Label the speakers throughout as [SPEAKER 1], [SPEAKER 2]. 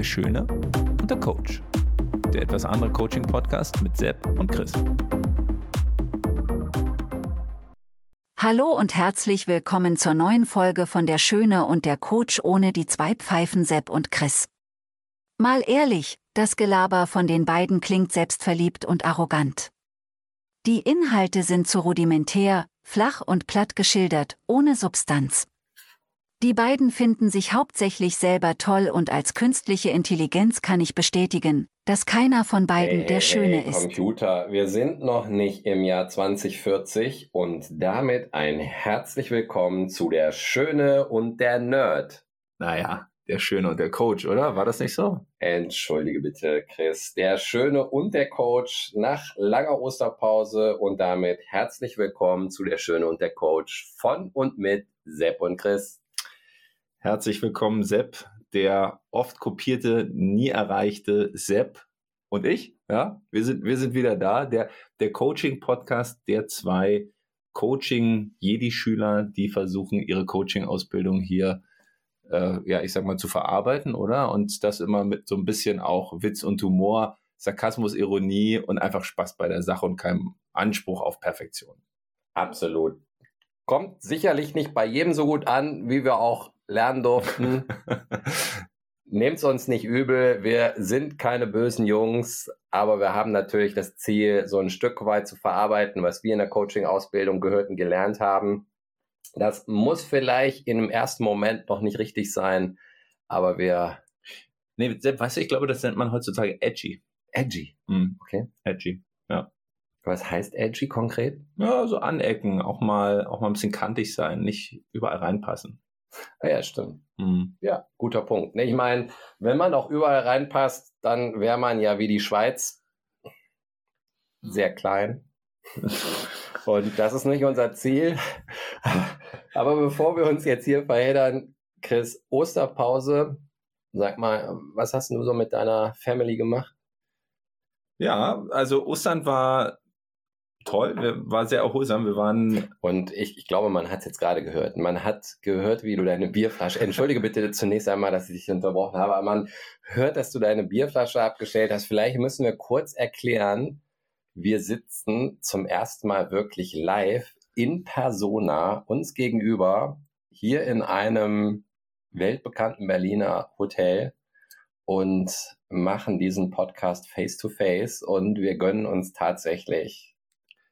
[SPEAKER 1] Der Schöne und der Coach. Der etwas andere Coaching-Podcast mit Sepp und Chris.
[SPEAKER 2] Hallo und herzlich willkommen zur neuen Folge von Der Schöne und der Coach ohne die zwei Pfeifen Sepp und Chris. Mal ehrlich, das Gelaber von den beiden klingt selbstverliebt und arrogant. Die Inhalte sind zu rudimentär, flach und platt geschildert, ohne Substanz. Die beiden finden sich hauptsächlich selber toll und als künstliche Intelligenz kann ich bestätigen, dass keiner von beiden
[SPEAKER 3] hey,
[SPEAKER 2] der Schöne
[SPEAKER 3] hey,
[SPEAKER 2] ist.
[SPEAKER 3] Computer, wir sind noch nicht im Jahr 2040 und damit ein herzlich willkommen zu der Schöne und der Nerd.
[SPEAKER 1] Naja, der Schöne und der Coach, oder? War das nicht so?
[SPEAKER 3] Entschuldige bitte, Chris. Der Schöne und der Coach nach langer Osterpause und damit herzlich willkommen zu der Schöne und der Coach von und mit Sepp und Chris.
[SPEAKER 1] Herzlich willkommen, Sepp, der oft kopierte, nie erreichte Sepp und ich. Ja, wir sind, wir sind wieder da. Der, der Coaching-Podcast der zwei Coaching-Jedi-Schüler, die versuchen, ihre Coaching-Ausbildung hier, äh, ja, ich sag mal, zu verarbeiten, oder? Und das immer mit so ein bisschen auch Witz und Humor, Sarkasmus, Ironie und einfach Spaß bei der Sache und keinem Anspruch auf Perfektion.
[SPEAKER 3] Absolut. Kommt sicherlich nicht bei jedem so gut an, wie wir auch lernen durften. Nehmt es uns nicht übel, wir sind keine bösen Jungs, aber wir haben natürlich das Ziel, so ein Stück weit zu verarbeiten, was wir in der Coaching-Ausbildung gehört und gelernt haben. Das muss vielleicht in einem ersten Moment noch nicht richtig sein, aber wir.
[SPEAKER 1] Nee, weißt du, ich glaube, das nennt man heutzutage edgy.
[SPEAKER 3] Edgy.
[SPEAKER 1] Mhm. Okay. Edgy. Ja.
[SPEAKER 3] Was heißt edgy konkret?
[SPEAKER 1] Ja, so anecken, auch mal, auch mal ein bisschen kantig sein, nicht überall reinpassen.
[SPEAKER 3] Ah ja, stimmt. Mhm. Ja, guter Punkt. Ich meine, wenn man auch überall reinpasst, dann wäre man ja wie die Schweiz sehr klein. Und das ist nicht unser Ziel. Aber bevor wir uns jetzt hier verheddern, Chris, Osterpause, sag mal, was hast du so mit deiner Family gemacht?
[SPEAKER 1] Ja, also Ostern war toll, war sehr erholsam. Wir waren.
[SPEAKER 3] Und ich, ich glaube, man hat es jetzt gerade gehört. Man hat gehört, wie du deine Bierflasche. Entschuldige bitte zunächst einmal, dass ich dich unterbrochen habe, aber man hört, dass du deine Bierflasche abgestellt hast. Vielleicht müssen wir kurz erklären, wir sitzen zum ersten Mal wirklich live in Persona uns gegenüber hier in einem weltbekannten Berliner Hotel und machen diesen Podcast face to face und wir gönnen uns tatsächlich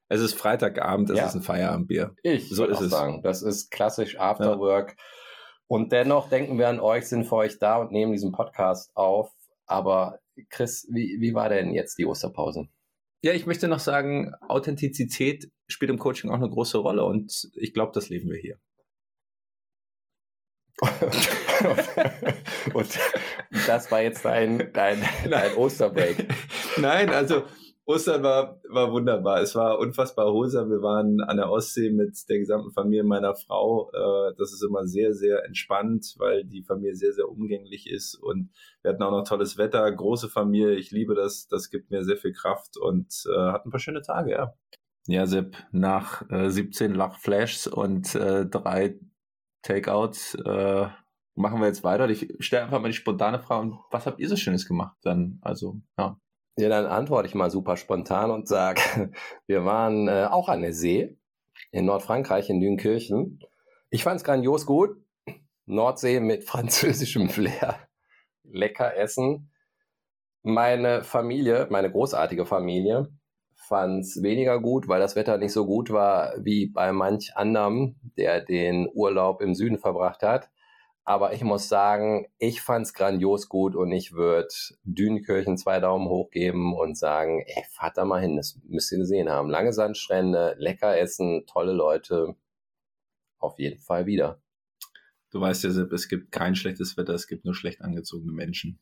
[SPEAKER 1] es ist Freitagabend, es ja. ist ein Feierabendbier.
[SPEAKER 3] Ich so ist es. sagen, das ist klassisch Afterwork. Ja. Und dennoch denken wir an euch, sind für euch da und nehmen diesen Podcast auf. Aber Chris, wie, wie war denn jetzt die Osterpause?
[SPEAKER 1] Ja, ich möchte noch sagen, Authentizität spielt im Coaching auch eine große Rolle und ich glaube, das leben wir hier.
[SPEAKER 3] und das war jetzt dein, dein, dein Osterbreak.
[SPEAKER 1] Nein, also Ostern war, war wunderbar. Es war unfassbar erholsam. Wir waren an der Ostsee mit der gesamten Familie meiner Frau. Äh, das ist immer sehr, sehr entspannt, weil die Familie sehr, sehr umgänglich ist. Und wir hatten auch noch tolles Wetter, große Familie. Ich liebe das. Das gibt mir sehr viel Kraft und äh, hatten ein paar schöne Tage, ja. Ja, Sepp, nach äh, 17 Lachflashs und äh, drei Takeouts äh, machen wir jetzt weiter. Ich stelle einfach mal die spontane Frage, was habt ihr so Schönes gemacht dann? Also, ja.
[SPEAKER 3] Ja, dann antworte ich mal super spontan und sage, wir waren äh, auch an der See in Nordfrankreich, in Dünkirchen. Ich fand es grandios gut. Nordsee mit französischem Flair. Lecker essen. Meine Familie, meine großartige Familie, fand es weniger gut, weil das Wetter nicht so gut war wie bei manch anderem, der den Urlaub im Süden verbracht hat. Aber ich muss sagen, ich fand es grandios gut und ich würde Dünkirchen zwei Daumen hoch geben und sagen, ey, fahrt da mal hin, das müsst ihr gesehen haben. Lange Sandstrände, lecker essen, tolle Leute. Auf jeden Fall wieder.
[SPEAKER 1] Du weißt ja, Sepp, es gibt kein schlechtes Wetter, es gibt nur schlecht angezogene Menschen.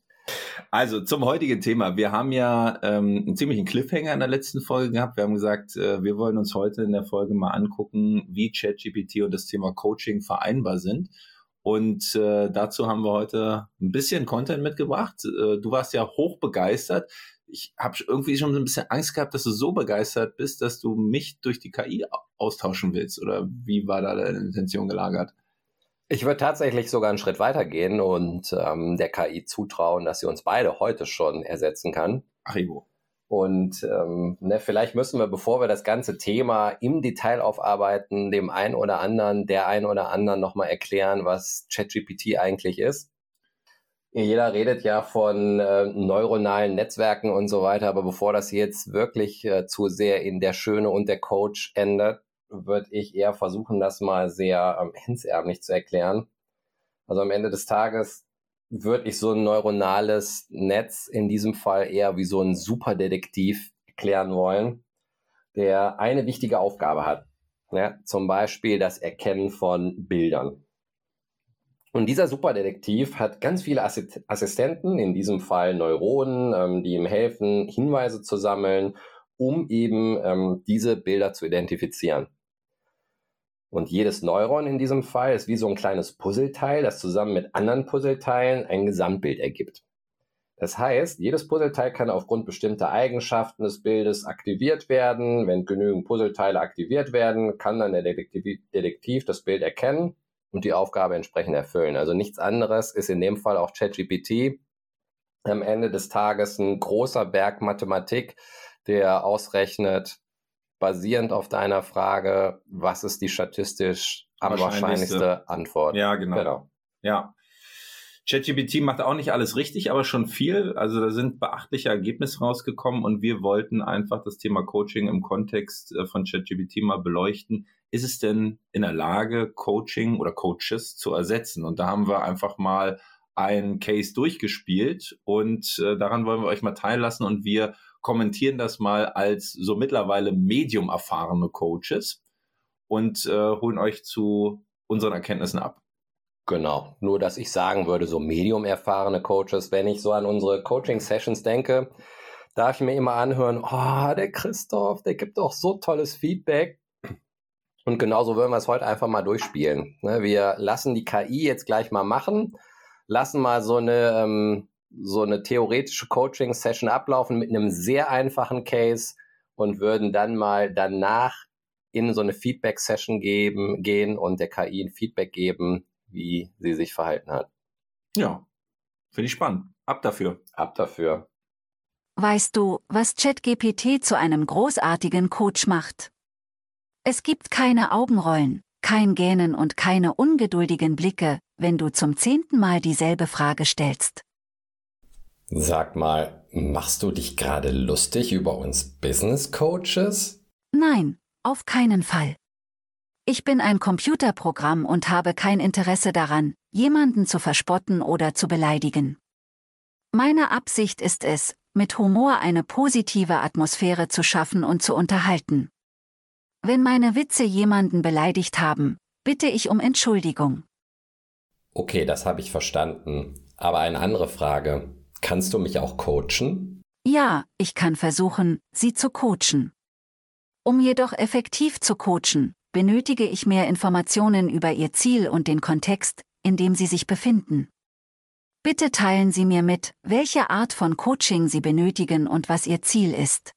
[SPEAKER 1] Also zum heutigen Thema. Wir haben ja ähm, einen ziemlichen Cliffhanger in der letzten Folge gehabt. Wir haben gesagt, äh, wir wollen uns heute in der Folge mal angucken, wie ChatGPT und das Thema Coaching vereinbar sind. Und äh, dazu haben wir heute ein bisschen Content mitgebracht. Äh, du warst ja hoch begeistert. Ich habe irgendwie schon so ein bisschen Angst gehabt, dass du so begeistert bist, dass du mich durch die KI austauschen willst. Oder wie war da deine Intention gelagert?
[SPEAKER 3] Ich würde tatsächlich sogar einen Schritt weiter gehen und ähm, der KI zutrauen, dass sie uns beide heute schon ersetzen kann.
[SPEAKER 1] Ach, Ivo.
[SPEAKER 3] Und ähm, ne, vielleicht müssen wir, bevor wir das ganze Thema im Detail aufarbeiten, dem einen oder anderen, der einen oder anderen nochmal erklären, was ChatGPT eigentlich ist. Jeder redet ja von äh, neuronalen Netzwerken und so weiter, aber bevor das jetzt wirklich äh, zu sehr in der Schöne und der Coach endet, würde ich eher versuchen, das mal sehr ähm, hemsärmlich zu erklären. Also am Ende des Tages würde ich so ein neuronales Netz in diesem Fall eher wie so ein Superdetektiv erklären wollen, der eine wichtige Aufgabe hat. Ja, zum Beispiel das Erkennen von Bildern. Und dieser Superdetektiv hat ganz viele Assistenten, in diesem Fall Neuronen, ähm, die ihm helfen, Hinweise zu sammeln, um eben ähm, diese Bilder zu identifizieren. Und jedes Neuron in diesem Fall ist wie so ein kleines Puzzleteil, das zusammen mit anderen Puzzleteilen ein Gesamtbild ergibt. Das heißt, jedes Puzzleteil kann aufgrund bestimmter Eigenschaften des Bildes aktiviert werden. Wenn genügend Puzzleteile aktiviert werden, kann dann der Detektiv, Detektiv das Bild erkennen und die Aufgabe entsprechend erfüllen. Also nichts anderes ist in dem Fall auch ChatGPT am Ende des Tages ein großer Berg Mathematik, der ausrechnet, basierend auf deiner Frage, was ist die statistisch am wahrscheinlichste Antwort?
[SPEAKER 1] Ja, genau. genau. Ja. ChatGPT macht auch nicht alles richtig, aber schon viel. Also da sind beachtliche Ergebnisse rausgekommen und wir wollten einfach das Thema Coaching im Kontext äh, von ChatGPT mal beleuchten. Ist es denn in der Lage, Coaching oder Coaches zu ersetzen? Und da haben wir einfach mal einen Case durchgespielt und äh, daran wollen wir euch mal teillassen und wir kommentieren das mal als so mittlerweile medium erfahrene Coaches und äh, holen euch zu unseren Erkenntnissen ab.
[SPEAKER 3] Genau, nur dass ich sagen würde, so medium erfahrene Coaches, wenn ich so an unsere Coaching-Sessions denke, darf ich mir immer anhören, oh, der Christoph, der gibt doch so tolles Feedback. Und genauso wollen wir es heute einfach mal durchspielen. Ne, wir lassen die KI jetzt gleich mal machen, lassen mal so eine ähm, so eine theoretische Coaching-Session ablaufen mit einem sehr einfachen Case und würden dann mal danach in so eine Feedback-Session geben, gehen und der KI ein Feedback geben, wie sie sich verhalten hat.
[SPEAKER 1] Ja, finde ich spannend. Ab dafür.
[SPEAKER 3] Ab dafür.
[SPEAKER 2] Weißt du, was ChatGPT zu einem großartigen Coach macht? Es gibt keine Augenrollen, kein Gähnen und keine ungeduldigen Blicke, wenn du zum zehnten Mal dieselbe Frage stellst.
[SPEAKER 3] Sag mal, machst du dich gerade lustig über uns Business Coaches?
[SPEAKER 2] Nein, auf keinen Fall. Ich bin ein Computerprogramm und habe kein Interesse daran, jemanden zu verspotten oder zu beleidigen. Meine Absicht ist es, mit Humor eine positive Atmosphäre zu schaffen und zu unterhalten. Wenn meine Witze jemanden beleidigt haben, bitte ich um Entschuldigung.
[SPEAKER 3] Okay, das habe ich verstanden. Aber eine andere Frage. Kannst du mich auch coachen?
[SPEAKER 2] Ja, ich kann versuchen, Sie zu coachen. Um jedoch effektiv zu coachen, benötige ich mehr Informationen über Ihr Ziel und den Kontext, in dem Sie sich befinden. Bitte teilen Sie mir mit, welche Art von Coaching Sie benötigen und was Ihr Ziel ist.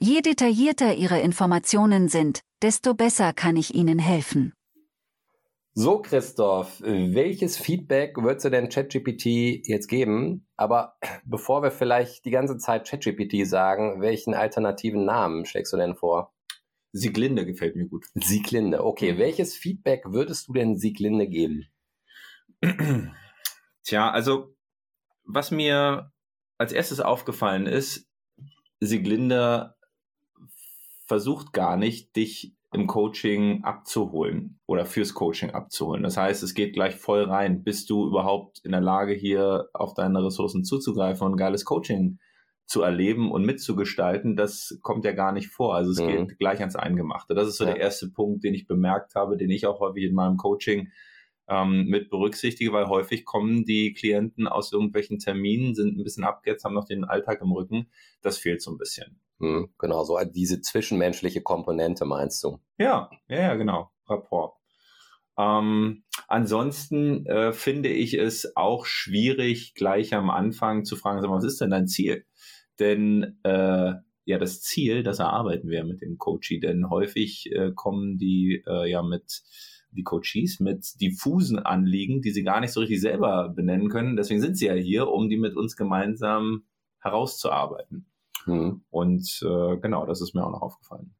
[SPEAKER 2] Je detaillierter Ihre Informationen sind, desto besser kann ich Ihnen helfen.
[SPEAKER 3] So, Christoph, welches Feedback würdest du denn ChatGPT jetzt geben? Aber bevor wir vielleicht die ganze Zeit ChatGPT sagen, welchen alternativen Namen schlägst du denn vor?
[SPEAKER 1] Sieglinde gefällt mir gut.
[SPEAKER 3] Sieglinde, okay. Mhm. Welches Feedback würdest du denn Sieglinde geben?
[SPEAKER 1] Tja, also was mir als erstes aufgefallen ist, Sieglinde versucht gar nicht, dich im Coaching abzuholen oder fürs Coaching abzuholen. Das heißt, es geht gleich voll rein, bist du überhaupt in der Lage, hier auf deine Ressourcen zuzugreifen und ein geiles Coaching zu erleben und mitzugestalten, das kommt ja gar nicht vor. Also es mhm. geht gleich ans Eingemachte. Das ist so ja. der erste Punkt, den ich bemerkt habe, den ich auch häufig in meinem Coaching ähm, mit berücksichtige, weil häufig kommen die Klienten aus irgendwelchen Terminen, sind ein bisschen abgehetzt, haben noch den Alltag im Rücken. Das fehlt so ein bisschen.
[SPEAKER 3] Hm, genau, so diese zwischenmenschliche Komponente meinst du?
[SPEAKER 1] Ja, ja, ja genau. Rapport. Ähm, ansonsten äh, finde ich es auch schwierig, gleich am Anfang zu fragen, was ist denn dein Ziel? Denn äh, ja, das Ziel, das erarbeiten wir mit dem Coachie, denn häufig äh, kommen die äh, ja mit die Coaches mit diffusen Anliegen, die sie gar nicht so richtig selber benennen können. Deswegen sind sie ja hier, um die mit uns gemeinsam herauszuarbeiten. Mhm. Und äh, genau, das ist mir auch noch aufgefallen.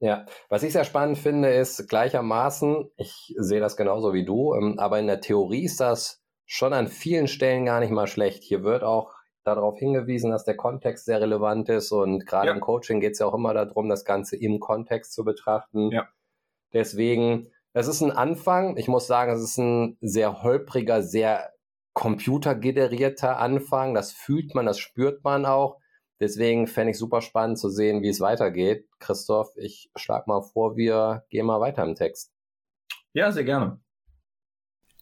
[SPEAKER 3] Ja, was ich sehr spannend finde, ist gleichermaßen, ich sehe das genauso wie du, ähm, aber in der Theorie ist das schon an vielen Stellen gar nicht mal schlecht. Hier wird auch darauf hingewiesen, dass der Kontext sehr relevant ist und gerade ja. im Coaching geht es ja auch immer darum, das Ganze im Kontext zu betrachten. Ja. Deswegen, es ist ein Anfang. Ich muss sagen, es ist ein sehr holpriger, sehr computergenerierter Anfang. Das fühlt man, das spürt man auch. Deswegen fände ich super spannend zu sehen, wie es weitergeht. Christoph, ich schlage mal vor, wir gehen mal weiter im Text.
[SPEAKER 1] Ja, sehr gerne.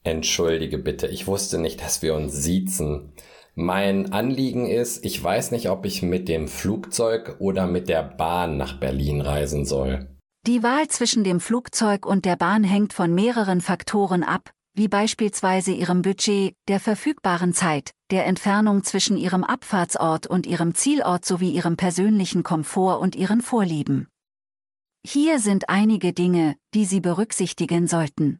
[SPEAKER 3] Entschuldige bitte, ich wusste nicht, dass wir uns siezen. Mein Anliegen ist, ich weiß nicht, ob ich mit dem Flugzeug oder mit der Bahn nach Berlin reisen soll.
[SPEAKER 2] Die Wahl zwischen dem Flugzeug und der Bahn hängt von mehreren Faktoren ab, wie beispielsweise ihrem Budget, der verfügbaren Zeit, der Entfernung zwischen ihrem Abfahrtsort und ihrem Zielort sowie ihrem persönlichen Komfort und ihren Vorlieben. Hier sind einige Dinge, die Sie berücksichtigen sollten.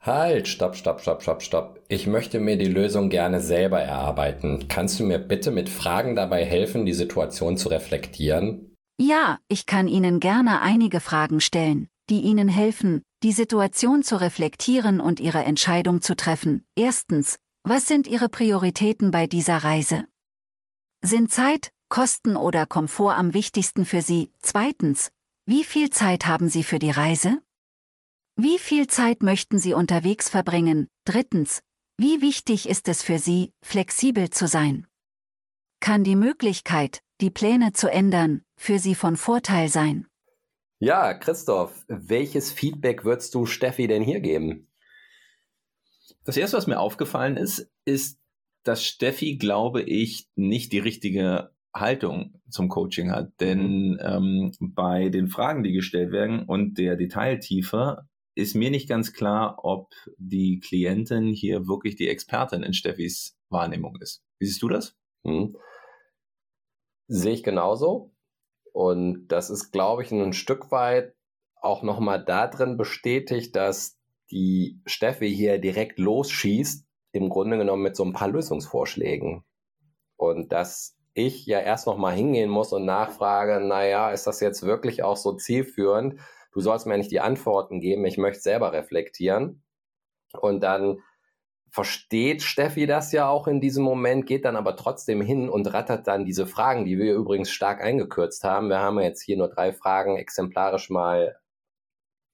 [SPEAKER 3] Halt, stopp, stopp, stopp, stopp, stopp. Ich möchte mir die Lösung gerne selber erarbeiten. Kannst du mir bitte mit Fragen dabei helfen, die Situation zu reflektieren?
[SPEAKER 2] Ja, ich kann Ihnen gerne einige Fragen stellen, die Ihnen helfen, die Situation zu reflektieren und Ihre Entscheidung zu treffen. Erstens, was sind Ihre Prioritäten bei dieser Reise? Sind Zeit, Kosten oder Komfort am wichtigsten für Sie? Zweitens, wie viel Zeit haben Sie für die Reise? Wie viel Zeit möchten Sie unterwegs verbringen? Drittens, wie wichtig ist es für Sie, flexibel zu sein? Kann die Möglichkeit, die Pläne zu ändern, für Sie von Vorteil sein?
[SPEAKER 3] Ja, Christoph, welches Feedback würdest du Steffi denn hier geben?
[SPEAKER 1] Das erste, was mir aufgefallen ist, ist, dass Steffi, glaube ich, nicht die richtige Haltung zum Coaching hat. Denn ähm, bei den Fragen, die gestellt werden und der Detailtiefe, ist mir nicht ganz klar, ob die Klientin hier wirklich die Expertin in Steffis Wahrnehmung ist. Wie siehst du das? Hm.
[SPEAKER 3] Sehe ich genauso. Und das ist, glaube ich, ein Stück weit auch nochmal da drin bestätigt, dass die Steffi hier direkt losschießt, im Grunde genommen mit so ein paar Lösungsvorschlägen. Und dass ich ja erst nochmal hingehen muss und nachfrage, naja, ist das jetzt wirklich auch so zielführend? Du sollst mir nicht die Antworten geben, ich möchte selber reflektieren. Und dann versteht Steffi das ja auch in diesem Moment, geht dann aber trotzdem hin und rattert dann diese Fragen, die wir übrigens stark eingekürzt haben. Wir haben jetzt hier nur drei Fragen exemplarisch mal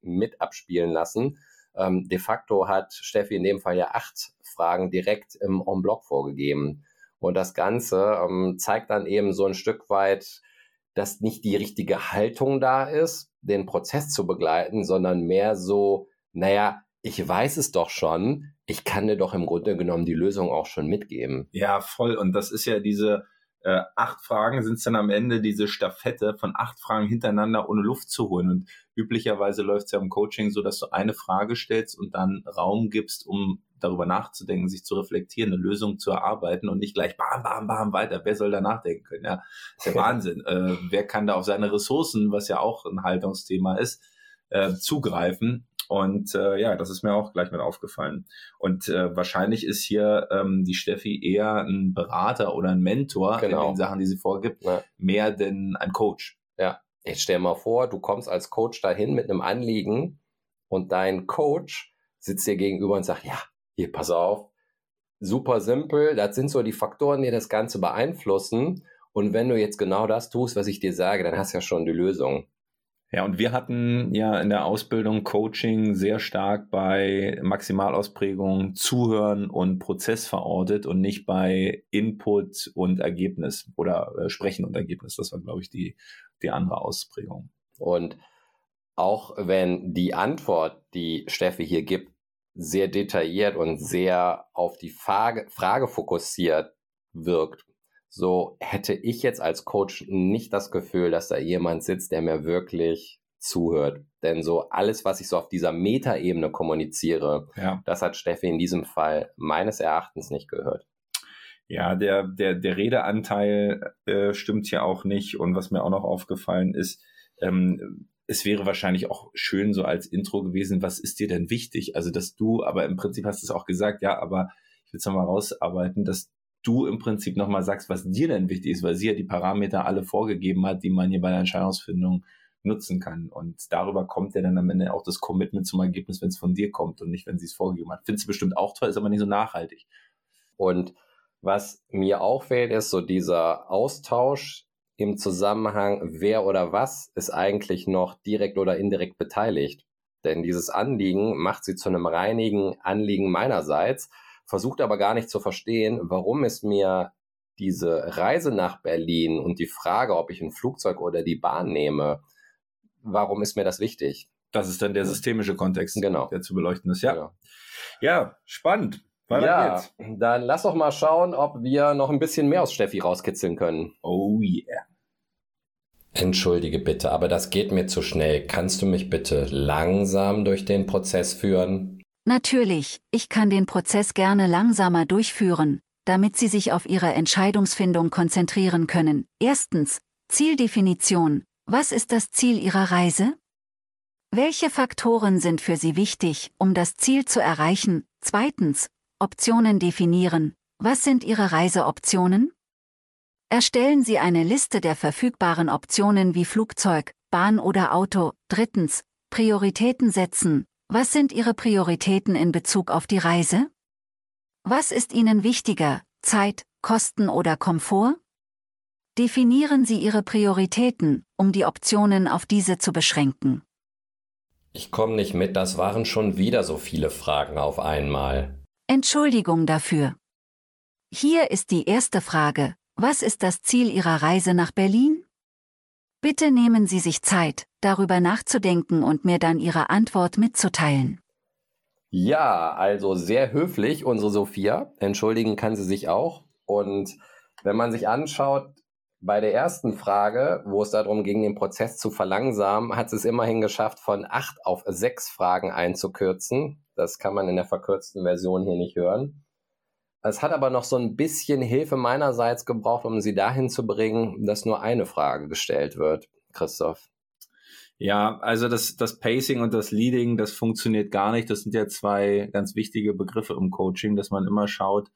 [SPEAKER 3] mit abspielen lassen. Ähm, de facto hat Steffi in dem Fall ja acht Fragen direkt im En-Bloc vorgegeben. Und das Ganze ähm, zeigt dann eben so ein Stück weit, dass nicht die richtige Haltung da ist, den Prozess zu begleiten, sondern mehr so, naja, ich weiß es doch schon, ich kann dir doch im Grunde genommen die Lösung auch schon mitgeben.
[SPEAKER 1] Ja, voll. Und das ist ja diese äh, acht Fragen sind es dann am Ende diese Staffette von acht Fragen hintereinander ohne Luft zu holen. Und üblicherweise läuft es ja im Coaching so, dass du eine Frage stellst und dann Raum gibst, um darüber nachzudenken, sich zu reflektieren, eine Lösung zu erarbeiten und nicht gleich bam, bam, bam weiter. Wer soll da nachdenken können? Ja, ist ja Wahnsinn. Äh, wer kann da auf seine Ressourcen, was ja auch ein Haltungsthema ist, äh, zugreifen? Und äh, ja, das ist mir auch gleich mit aufgefallen. Und äh, wahrscheinlich ist hier ähm, die Steffi eher ein Berater oder ein Mentor genau. in den Sachen, die sie vorgibt, ja. mehr denn ein Coach.
[SPEAKER 3] Ja, jetzt stell mal vor, du kommst als Coach dahin mit einem Anliegen und dein Coach sitzt dir gegenüber und sagt, ja, hier, pass auf, super simpel, das sind so die Faktoren, die das Ganze beeinflussen. Und wenn du jetzt genau das tust, was ich dir sage, dann hast du ja schon die Lösung.
[SPEAKER 1] Ja, und wir hatten ja in der Ausbildung Coaching sehr stark bei Maximalausprägung Zuhören und Prozess verortet und nicht bei Input und Ergebnis oder äh, Sprechen und Ergebnis. Das war, glaube ich, die, die andere Ausprägung.
[SPEAKER 3] Und auch wenn die Antwort, die Steffi hier gibt, sehr detailliert und sehr auf die Frage, Frage fokussiert wirkt, so hätte ich jetzt als Coach nicht das Gefühl, dass da jemand sitzt, der mir wirklich zuhört. Denn so alles, was ich so auf dieser Metaebene kommuniziere, ja. das hat Steffi in diesem Fall meines Erachtens nicht gehört.
[SPEAKER 1] Ja, der, der, der Redeanteil äh, stimmt ja auch nicht. Und was mir auch noch aufgefallen ist, ähm, es wäre wahrscheinlich auch schön so als Intro gewesen, was ist dir denn wichtig? Also, dass du, aber im Prinzip hast du es auch gesagt, ja, aber ich will es nochmal rausarbeiten, dass du im Prinzip nochmal sagst, was dir denn wichtig ist, weil sie ja die Parameter alle vorgegeben hat, die man hier bei der Entscheidungsfindung nutzen kann. Und darüber kommt ja dann am Ende auch das Commitment zum Ergebnis, wenn es von dir kommt und nicht, wenn sie es vorgegeben hat. Findest du bestimmt auch toll, ist aber nicht so nachhaltig.
[SPEAKER 3] Und was mir auch fehlt, ist so dieser Austausch im Zusammenhang, wer oder was ist eigentlich noch direkt oder indirekt beteiligt. Denn dieses Anliegen macht sie zu einem reinigen Anliegen meinerseits, versucht aber gar nicht zu verstehen, warum es mir diese Reise nach Berlin und die Frage, ob ich ein Flugzeug oder die Bahn nehme, warum ist mir das wichtig?
[SPEAKER 1] Das ist dann der systemische Kontext,
[SPEAKER 3] genau.
[SPEAKER 1] der zu beleuchten ist. Ja, genau. ja spannend.
[SPEAKER 3] Weiter ja, geht's. dann lass doch mal schauen, ob wir noch ein bisschen mehr aus Steffi rauskitzeln können.
[SPEAKER 1] Oh yeah.
[SPEAKER 3] Entschuldige bitte, aber das geht mir zu schnell. Kannst du mich bitte langsam durch den Prozess führen?
[SPEAKER 2] Natürlich, ich kann den Prozess gerne langsamer durchführen, damit Sie sich auf Ihre Entscheidungsfindung konzentrieren können. Erstens, Zieldefinition. Was ist das Ziel Ihrer Reise? Welche Faktoren sind für Sie wichtig, um das Ziel zu erreichen? Zweitens, Optionen definieren. Was sind Ihre Reiseoptionen? Erstellen Sie eine Liste der verfügbaren Optionen wie Flugzeug, Bahn oder Auto. Drittens, Prioritäten setzen. Was sind Ihre Prioritäten in Bezug auf die Reise? Was ist Ihnen wichtiger, Zeit, Kosten oder Komfort? Definieren Sie Ihre Prioritäten, um die Optionen auf diese zu beschränken.
[SPEAKER 3] Ich komme nicht mit, das waren schon wieder so viele Fragen auf einmal.
[SPEAKER 2] Entschuldigung dafür. Hier ist die erste Frage. Was ist das Ziel Ihrer Reise nach Berlin? Bitte nehmen Sie sich Zeit, darüber nachzudenken und mir dann Ihre Antwort mitzuteilen.
[SPEAKER 3] Ja, also sehr höflich, unsere Sophia. Entschuldigen kann sie sich auch. Und wenn man sich anschaut, bei der ersten Frage, wo es darum ging, den Prozess zu verlangsamen, hat es immerhin geschafft, von acht auf sechs Fragen einzukürzen. Das kann man in der verkürzten Version hier nicht hören. Es hat aber noch so ein bisschen Hilfe meinerseits gebraucht, um sie dahin zu bringen, dass nur eine Frage gestellt wird. Christoph.
[SPEAKER 1] Ja, also das, das Pacing und das Leading, das funktioniert gar nicht. Das sind ja zwei ganz wichtige Begriffe im Coaching, dass man immer schaut,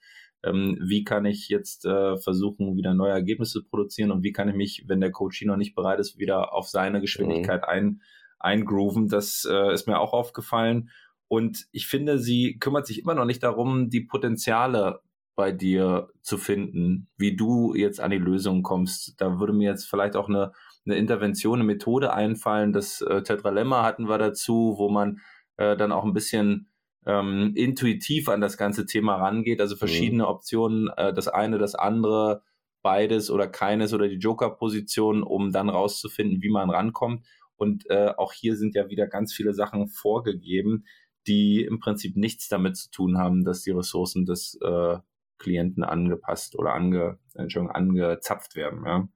[SPEAKER 1] ähm, wie kann ich jetzt äh, versuchen, wieder neue Ergebnisse zu produzieren und wie kann ich mich, wenn der Coach noch nicht bereit ist, wieder auf seine Geschwindigkeit mhm. ein, eingrooven. Das äh, ist mir auch aufgefallen. Und ich finde, sie kümmert sich immer noch nicht darum, die Potenziale bei dir zu finden, wie du jetzt an die Lösung kommst. Da würde mir jetzt vielleicht auch eine, eine Intervention, eine Methode einfallen. Das äh, Tetralemma hatten wir dazu, wo man äh, dann auch ein bisschen ähm, intuitiv an das ganze Thema rangeht, also verschiedene mhm. Optionen, äh, das eine, das andere, beides oder keines oder die Joker-Position, um dann rauszufinden, wie man rankommt. Und äh, auch hier sind ja wieder ganz viele Sachen vorgegeben, die im Prinzip nichts damit zu tun haben, dass die Ressourcen des äh, Klienten angepasst oder ange, Entschuldigung, angezapft werden. Ja.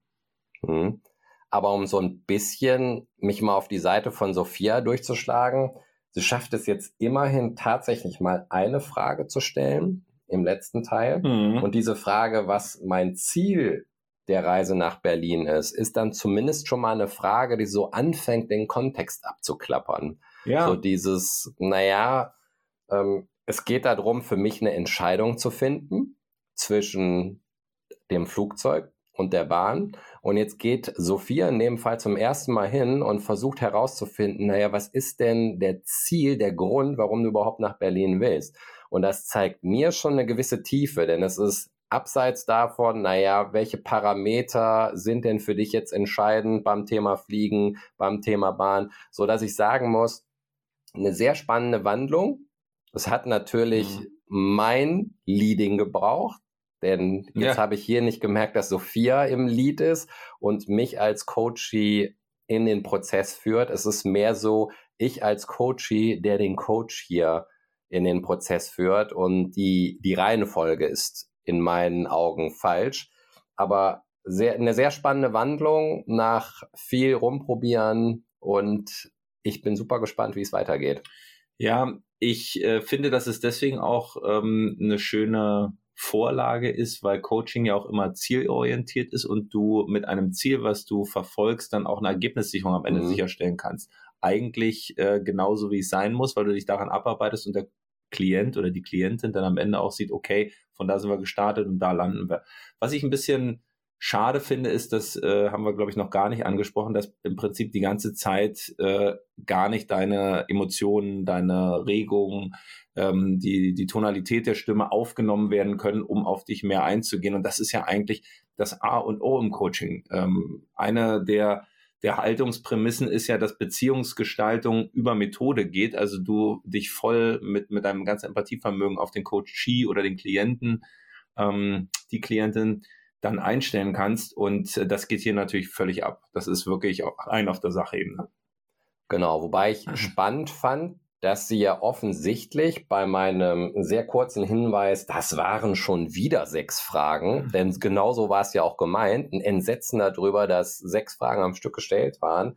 [SPEAKER 3] Mhm. Aber um so ein bisschen mich mal auf die Seite von Sophia durchzuschlagen, Sie schafft es jetzt immerhin tatsächlich mal eine Frage zu stellen im letzten Teil. Mhm. Und diese Frage, was mein Ziel der Reise nach Berlin ist, ist dann zumindest schon mal eine Frage, die so anfängt, den Kontext abzuklappern. Ja. So dieses, naja, ähm, es geht darum, für mich eine Entscheidung zu finden zwischen dem Flugzeug und der Bahn. Und jetzt geht Sophia in dem Fall zum ersten Mal hin und versucht herauszufinden, naja, was ist denn der Ziel, der Grund, warum du überhaupt nach Berlin willst? Und das zeigt mir schon eine gewisse Tiefe, denn es ist abseits davon, naja, welche Parameter sind denn für dich jetzt entscheidend beim Thema Fliegen, beim Thema Bahn, so dass ich sagen muss, eine sehr spannende Wandlung. Es hat natürlich mhm. mein Leading gebraucht, denn jetzt ja. habe ich hier nicht gemerkt, dass Sophia im Lead ist und mich als Coachie in den Prozess führt. Es ist mehr so, ich als Coachie, der den Coach hier in den Prozess führt und die, die Reihenfolge ist in meinen Augen falsch. Aber sehr, eine sehr spannende Wandlung nach viel rumprobieren und ich bin super gespannt, wie es weitergeht.
[SPEAKER 1] Ja, ich äh, finde, das ist deswegen auch ähm, eine schöne Vorlage ist, weil Coaching ja auch immer zielorientiert ist und du mit einem Ziel, was du verfolgst, dann auch eine Ergebnissicherung am Ende mhm. sicherstellen kannst. Eigentlich äh, genauso wie es sein muss, weil du dich daran abarbeitest und der Klient oder die Klientin dann am Ende auch sieht, okay, von da sind wir gestartet und da landen wir. Was ich ein bisschen schade finde, ist, das äh, haben wir, glaube ich, noch gar nicht angesprochen, dass im Prinzip die ganze Zeit äh, gar nicht deine Emotionen, deine Regungen, ähm, die, die Tonalität der Stimme aufgenommen werden können, um auf dich mehr einzugehen. Und das ist ja eigentlich das A und O im Coaching. Ähm, eine der der Haltungsprämissen ist ja, dass Beziehungsgestaltung über Methode geht. Also du dich voll mit, mit deinem ganzen Empathievermögen auf den Coachee oder den Klienten, ähm, die Klientin dann einstellen kannst. Und äh, das geht hier natürlich völlig ab. Das ist wirklich rein auf der Sachebene.
[SPEAKER 3] Genau, wobei ich spannend fand, dass sie ja offensichtlich bei meinem sehr kurzen Hinweis, das waren schon wieder sechs Fragen, mhm. denn genauso war es ja auch gemeint, ein Entsetzen darüber, dass sechs Fragen am Stück gestellt waren,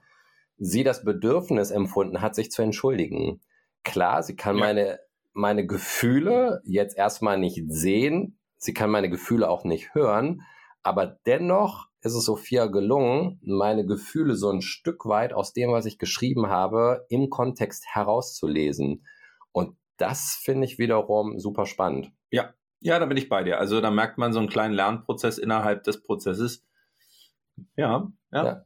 [SPEAKER 3] sie das Bedürfnis empfunden hat, sich zu entschuldigen. Klar, sie kann ja. meine, meine Gefühle jetzt erstmal nicht sehen, sie kann meine Gefühle auch nicht hören, aber dennoch ist es Sophia gelungen, meine Gefühle so ein Stück weit aus dem, was ich geschrieben habe, im Kontext herauszulesen. Und das finde ich wiederum super spannend.
[SPEAKER 1] Ja, ja, da bin ich bei dir. Also da merkt man so einen kleinen Lernprozess innerhalb des Prozesses. Ja, ja. ja.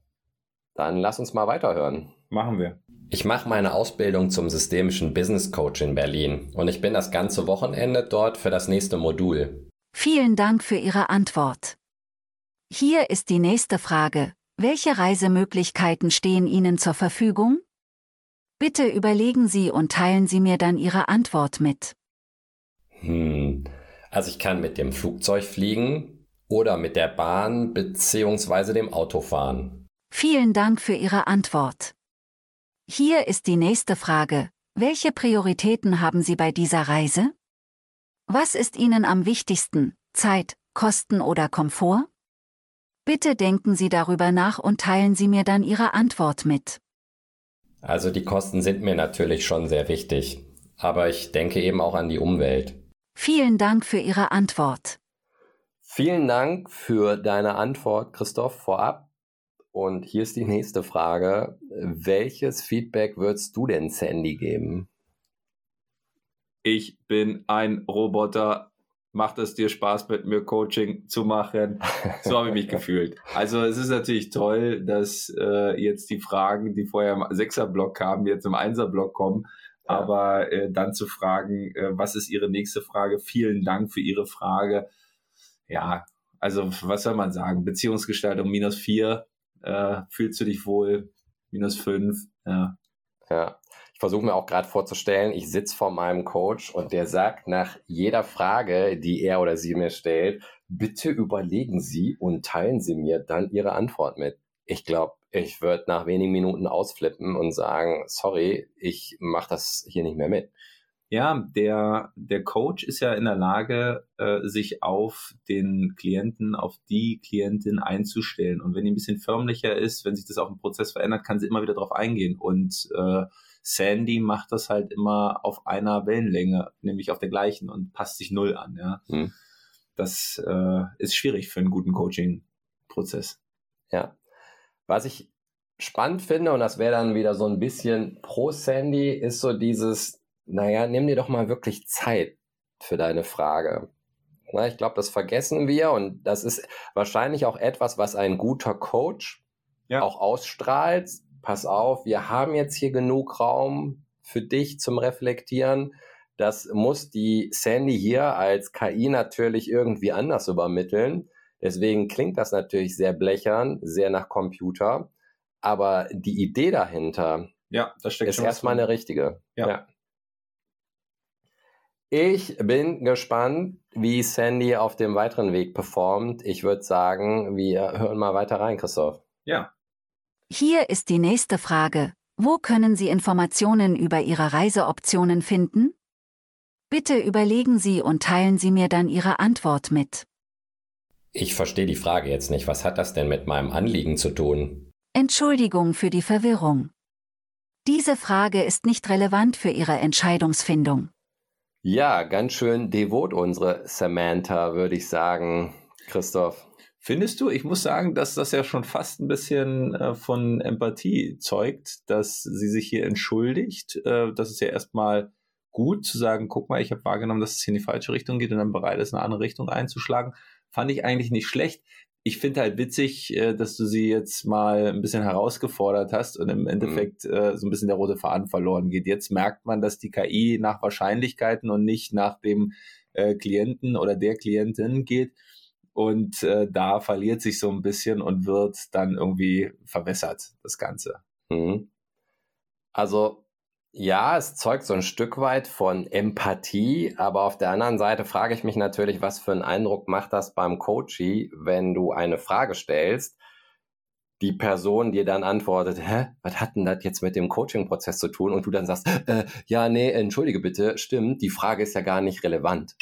[SPEAKER 3] Dann lass uns mal weiterhören.
[SPEAKER 1] Machen wir.
[SPEAKER 3] Ich mache meine Ausbildung zum systemischen Business Coach in Berlin und ich bin das ganze Wochenende dort für das nächste Modul.
[SPEAKER 2] Vielen Dank für Ihre Antwort. Hier ist die nächste Frage. Welche Reisemöglichkeiten stehen Ihnen zur Verfügung? Bitte überlegen Sie und teilen Sie mir dann Ihre Antwort mit.
[SPEAKER 3] Hm, also ich kann mit dem Flugzeug fliegen oder mit der Bahn bzw. dem Auto fahren.
[SPEAKER 2] Vielen Dank für Ihre Antwort. Hier ist die nächste Frage. Welche Prioritäten haben Sie bei dieser Reise? Was ist Ihnen am wichtigsten? Zeit, Kosten oder Komfort? Bitte denken Sie darüber nach und teilen Sie mir dann Ihre Antwort mit.
[SPEAKER 3] Also die Kosten sind mir natürlich schon sehr wichtig, aber ich denke eben auch an die Umwelt.
[SPEAKER 2] Vielen Dank für Ihre Antwort.
[SPEAKER 3] Vielen Dank für deine Antwort, Christoph, vorab. Und hier ist die nächste Frage. Welches Feedback würdest du denn Sandy geben?
[SPEAKER 1] Ich bin ein Roboter macht es dir Spaß, mit mir Coaching zu machen? So habe ich mich gefühlt. Also es ist natürlich toll, dass äh, jetzt die Fragen, die vorher im Sechser-Block kamen, jetzt im Einser-Block kommen. Ja. Aber äh, dann zu fragen, äh, was ist Ihre nächste Frage? Vielen Dank für Ihre Frage. Ja, also was soll man sagen? Beziehungsgestaltung minus vier. Äh, fühlst du dich wohl? Minus fünf. Ja.
[SPEAKER 3] Ja. Ich versuche mir auch gerade vorzustellen, ich sitze vor meinem Coach und der sagt nach jeder Frage, die er oder sie mir stellt, bitte überlegen Sie und teilen Sie mir dann Ihre Antwort mit. Ich glaube, ich würde nach wenigen Minuten ausflippen und sagen, sorry, ich mache das hier nicht mehr mit.
[SPEAKER 1] Ja, der, der Coach ist ja in der Lage, äh, sich auf den Klienten, auf die Klientin einzustellen. Und wenn die ein bisschen förmlicher ist, wenn sich das auch im Prozess verändert, kann sie immer wieder darauf eingehen. Und äh, Sandy macht das halt immer auf einer Wellenlänge, nämlich auf der gleichen und passt sich null an. Ja. Hm. Das äh, ist schwierig für einen guten Coaching-Prozess.
[SPEAKER 3] Ja. Was ich spannend finde, und das wäre dann wieder so ein bisschen pro Sandy, ist so dieses, naja, nimm dir doch mal wirklich Zeit für deine Frage. Na, ich glaube, das vergessen wir und das ist wahrscheinlich auch etwas, was ein guter Coach ja. auch ausstrahlt, pass auf, wir haben jetzt hier genug Raum für dich zum Reflektieren. Das muss die Sandy hier als KI natürlich irgendwie anders übermitteln. Deswegen klingt das natürlich sehr blechern, sehr nach Computer. Aber die Idee dahinter
[SPEAKER 1] ja,
[SPEAKER 3] ist erstmal eine richtige. Ja. ja. Ich bin gespannt, wie Sandy auf dem weiteren Weg performt. Ich würde sagen, wir hören mal weiter rein, Christoph.
[SPEAKER 1] Ja,
[SPEAKER 2] hier ist die nächste Frage. Wo können Sie Informationen über Ihre Reiseoptionen finden? Bitte überlegen Sie und teilen Sie mir dann Ihre Antwort mit.
[SPEAKER 3] Ich verstehe die Frage jetzt nicht. Was hat das denn mit meinem Anliegen zu tun?
[SPEAKER 2] Entschuldigung für die Verwirrung. Diese Frage ist nicht relevant für Ihre Entscheidungsfindung.
[SPEAKER 3] Ja, ganz schön devot unsere Samantha, würde ich sagen, Christoph.
[SPEAKER 1] Findest du? Ich muss sagen, dass das ja schon fast ein bisschen äh, von Empathie zeugt, dass sie sich hier entschuldigt. Äh, das ist ja erstmal gut zu sagen, guck mal, ich habe wahrgenommen, dass es hier in die falsche Richtung geht und dann bereit ist, eine andere Richtung einzuschlagen. Fand ich eigentlich nicht schlecht. Ich finde halt witzig, äh, dass du sie jetzt mal ein bisschen herausgefordert hast und im mhm. Endeffekt mhm. so ein bisschen der rote Faden verloren geht. Jetzt merkt man, dass die KI nach Wahrscheinlichkeiten und nicht nach dem äh, Klienten oder der Klientin geht. Und da verliert sich so ein bisschen und wird dann irgendwie verwässert, das Ganze. Mhm.
[SPEAKER 3] Also ja, es zeugt so ein Stück weit von Empathie, aber auf der anderen Seite frage ich mich natürlich, was für einen Eindruck macht das beim Coachie, wenn du eine Frage stellst, die Person dir dann antwortet, hä, was hat denn das jetzt mit dem Coaching-Prozess zu tun? Und du dann sagst, äh, ja, nee, entschuldige bitte, stimmt, die Frage ist ja gar nicht relevant.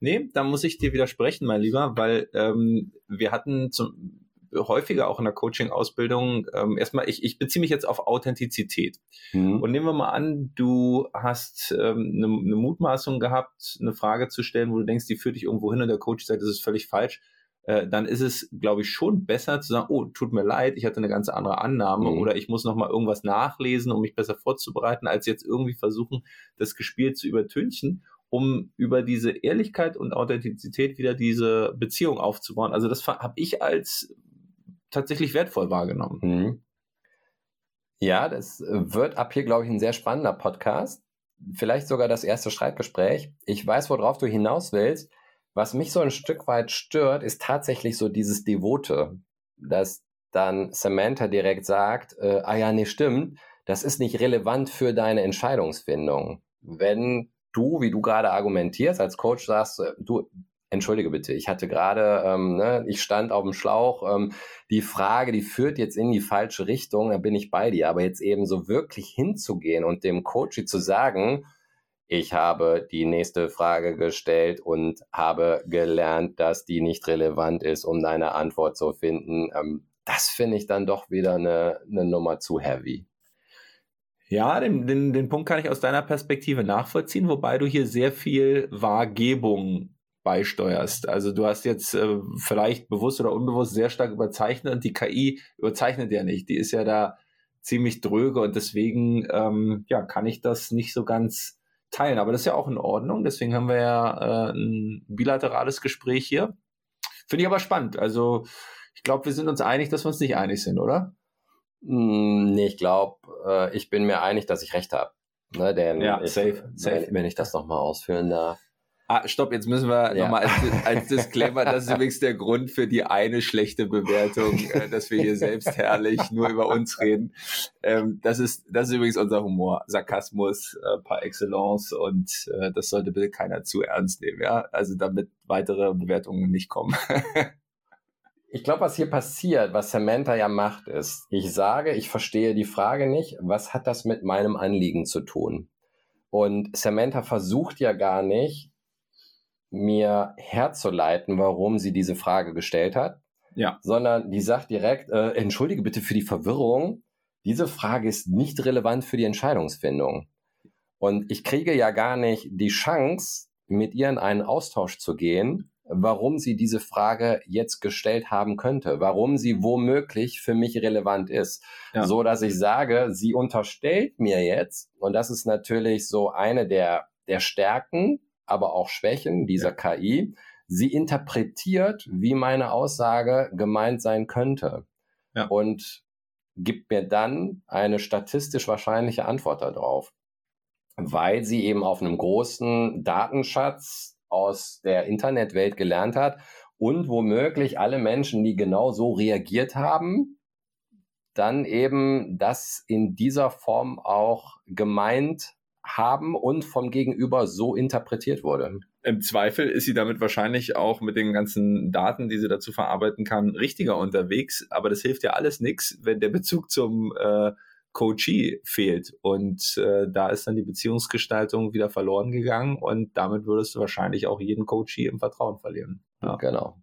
[SPEAKER 1] Nee, da muss ich dir widersprechen, mein Lieber, weil ähm, wir hatten zum, häufiger auch in der Coaching-Ausbildung ähm, erstmal, ich, ich beziehe mich jetzt auf Authentizität. Mhm. Und nehmen wir mal an, du hast ähm, eine, eine Mutmaßung gehabt, eine Frage zu stellen, wo du denkst, die führt dich irgendwo hin und der Coach sagt, das ist völlig falsch. Äh, dann ist es, glaube ich, schon besser zu sagen, oh, tut mir leid, ich hatte eine ganz andere Annahme mhm. oder ich muss nochmal irgendwas nachlesen, um mich besser vorzubereiten, als jetzt irgendwie versuchen, das Gespiel zu übertünchen um über diese Ehrlichkeit und Authentizität wieder diese Beziehung aufzubauen. Also das habe ich als tatsächlich wertvoll wahrgenommen. Mhm.
[SPEAKER 3] Ja, das wird ab hier, glaube ich, ein sehr spannender Podcast. Vielleicht sogar das erste Streitgespräch. Ich weiß, worauf du hinaus willst. Was mich so ein Stück weit stört, ist tatsächlich so dieses Devote, dass dann Samantha direkt sagt, äh, ah ja, nee, stimmt, das ist nicht relevant für deine Entscheidungsfindung. Wenn du, wie du gerade argumentierst, als Coach sagst, äh, du, entschuldige bitte, ich hatte gerade, ähm, ne, ich stand auf dem Schlauch, ähm, die Frage, die führt jetzt in die falsche Richtung, da bin ich bei dir, aber jetzt eben so wirklich hinzugehen und dem Coach zu sagen, ich habe die nächste Frage gestellt und habe gelernt, dass die nicht relevant ist, um deine Antwort zu finden. Ähm, das finde ich dann doch wieder eine, eine Nummer zu heavy.
[SPEAKER 1] Ja, den, den, den Punkt kann ich aus deiner Perspektive nachvollziehen, wobei du hier sehr viel Wahrgebung beisteuerst. Also du hast jetzt äh, vielleicht bewusst oder unbewusst sehr stark überzeichnet und die KI überzeichnet ja nicht. Die ist ja da ziemlich dröge und deswegen ähm, ja, kann ich das nicht so ganz teilen. Aber das ist ja auch in Ordnung. Deswegen haben wir ja äh, ein bilaterales Gespräch hier. Finde ich aber spannend. Also ich glaube, wir sind uns einig, dass wir uns nicht einig sind, oder?
[SPEAKER 3] Hm, nee, ich glaube, äh, ich bin mir einig, dass ich recht habe. Ne, denn
[SPEAKER 1] ja,
[SPEAKER 3] ich,
[SPEAKER 1] safe,
[SPEAKER 3] safe. Wenn, wenn ich das nochmal ausführen darf.
[SPEAKER 1] Ah, stopp, jetzt müssen wir ja. nochmal als, als Disclaimer, das ist übrigens der Grund für die eine schlechte Bewertung, äh, dass wir hier selbst herrlich nur über uns reden. Ähm, das, ist, das ist übrigens unser Humor, Sarkasmus äh, par excellence und äh, das sollte bitte keiner zu ernst nehmen, ja? Also damit weitere Bewertungen nicht kommen.
[SPEAKER 3] Ich glaube, was hier passiert, was Samantha ja macht, ist, ich sage, ich verstehe die Frage nicht, was hat das mit meinem Anliegen zu tun? Und Samantha versucht ja gar nicht, mir herzuleiten, warum sie diese Frage gestellt hat,
[SPEAKER 1] ja.
[SPEAKER 3] sondern die sagt direkt, äh, entschuldige bitte für die Verwirrung, diese Frage ist nicht relevant für die Entscheidungsfindung. Und ich kriege ja gar nicht die Chance, mit ihr in einen Austausch zu gehen, warum sie diese Frage jetzt gestellt haben könnte, warum sie womöglich für mich relevant ist, ja. so dass ich sage, sie unterstellt mir jetzt, und das ist natürlich so eine der, der Stärken, aber auch Schwächen dieser. KI, sie interpretiert, wie meine Aussage gemeint sein könnte. Ja. Und gibt mir dann eine statistisch wahrscheinliche Antwort darauf, weil sie eben auf einem großen Datenschatz aus der Internetwelt gelernt hat und womöglich alle Menschen, die genau so reagiert haben, dann eben das in dieser Form auch gemeint haben und vom Gegenüber so interpretiert wurde.
[SPEAKER 1] Im Zweifel ist sie damit wahrscheinlich auch mit den ganzen Daten, die sie dazu verarbeiten kann, richtiger unterwegs. Aber das hilft ja alles nichts, wenn der Bezug zum äh, Coachee fehlt. Und äh, da ist dann die Beziehungsgestaltung wieder verloren gegangen und damit würdest du wahrscheinlich auch jeden Coachee im Vertrauen verlieren.
[SPEAKER 3] Ja. Genau.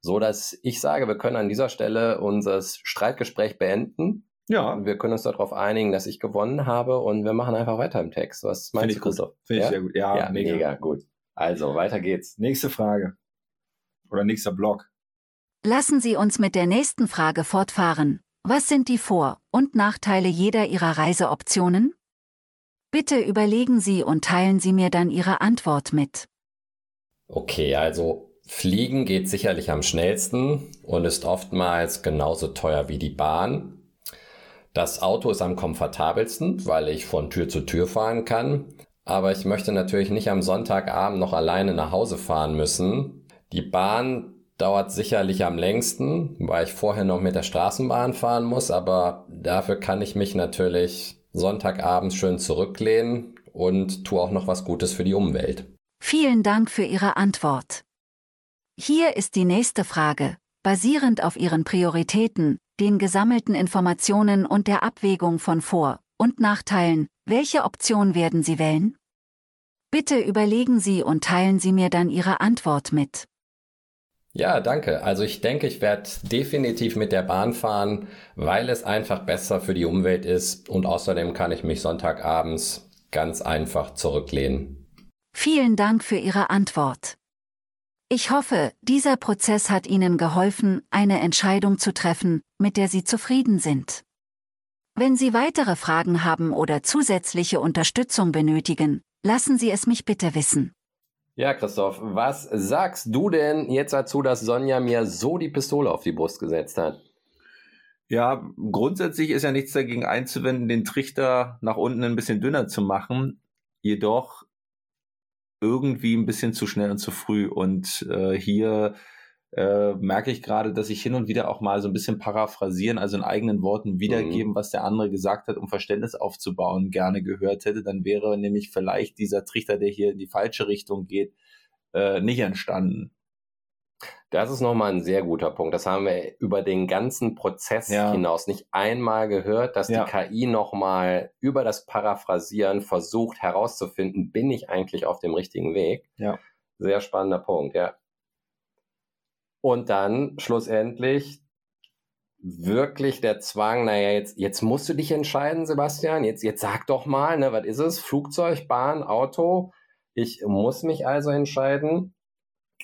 [SPEAKER 3] So dass ich sage, wir können an dieser Stelle unser Streitgespräch beenden. Ja. Wir können uns darauf einigen, dass ich gewonnen habe und wir machen einfach weiter im Text. Was meinst
[SPEAKER 1] Find du, Christoph? Finde ich ja? sehr gut.
[SPEAKER 3] Ja, ja mega. mega gut. Also, weiter geht's.
[SPEAKER 1] Nächste Frage. Oder nächster Block.
[SPEAKER 2] Lassen Sie uns mit der nächsten Frage fortfahren. Was sind die Vor- und Nachteile jeder Ihrer Reiseoptionen? Bitte überlegen Sie und teilen Sie mir dann Ihre Antwort mit.
[SPEAKER 3] Okay, also Fliegen geht sicherlich am schnellsten und ist oftmals genauso teuer wie die Bahn. Das Auto ist am komfortabelsten, weil ich von Tür zu Tür fahren kann. Aber ich möchte natürlich nicht am Sonntagabend noch alleine nach Hause fahren müssen. Die Bahn dauert sicherlich am längsten, weil ich vorher noch mit der Straßenbahn fahren muss. Aber dafür kann ich mich natürlich Sonntagabends schön zurücklehnen und tue auch noch was Gutes für die Umwelt.
[SPEAKER 2] Vielen Dank für Ihre Antwort. Hier ist die nächste Frage. Basierend auf Ihren Prioritäten, den gesammelten Informationen und der Abwägung von Vor- und Nachteilen, welche Option werden Sie wählen? Bitte überlegen Sie und teilen Sie mir dann Ihre Antwort mit.
[SPEAKER 3] Ja, danke. Also ich denke, ich werde definitiv mit der Bahn fahren, weil es einfach besser für die Umwelt ist und außerdem kann ich mich Sonntagabends ganz einfach zurücklehnen.
[SPEAKER 2] Vielen Dank für Ihre Antwort. Ich hoffe, dieser Prozess hat Ihnen geholfen, eine Entscheidung zu treffen, mit der Sie zufrieden sind. Wenn Sie weitere Fragen haben oder zusätzliche Unterstützung benötigen, lassen Sie es mich bitte wissen.
[SPEAKER 3] Ja, Christoph, was sagst du denn jetzt dazu, dass Sonja mir so die Pistole auf die Brust gesetzt hat?
[SPEAKER 1] Ja, grundsätzlich ist ja nichts dagegen einzuwenden, den Trichter nach unten ein bisschen dünner zu machen. Jedoch irgendwie ein bisschen zu schnell und zu früh. Und äh, hier äh, merke ich gerade, dass ich hin und wieder auch mal so ein bisschen paraphrasieren, also in eigenen Worten wiedergeben, mhm. was der andere gesagt hat, um Verständnis aufzubauen, gerne gehört hätte. Dann wäre nämlich vielleicht dieser Trichter, der hier in die falsche Richtung geht, äh, nicht entstanden.
[SPEAKER 3] Das ist nochmal ein sehr guter Punkt. Das haben wir über den ganzen Prozess ja. hinaus nicht einmal gehört, dass ja. die KI nochmal über das Paraphrasieren versucht herauszufinden, bin ich eigentlich auf dem richtigen Weg?
[SPEAKER 1] Ja.
[SPEAKER 3] Sehr spannender Punkt, ja. Und dann schlussendlich wirklich der Zwang, naja, jetzt, jetzt musst du dich entscheiden, Sebastian. Jetzt, jetzt sag doch mal, ne, was ist es? Flugzeug, Bahn, Auto? Ich muss mich also entscheiden.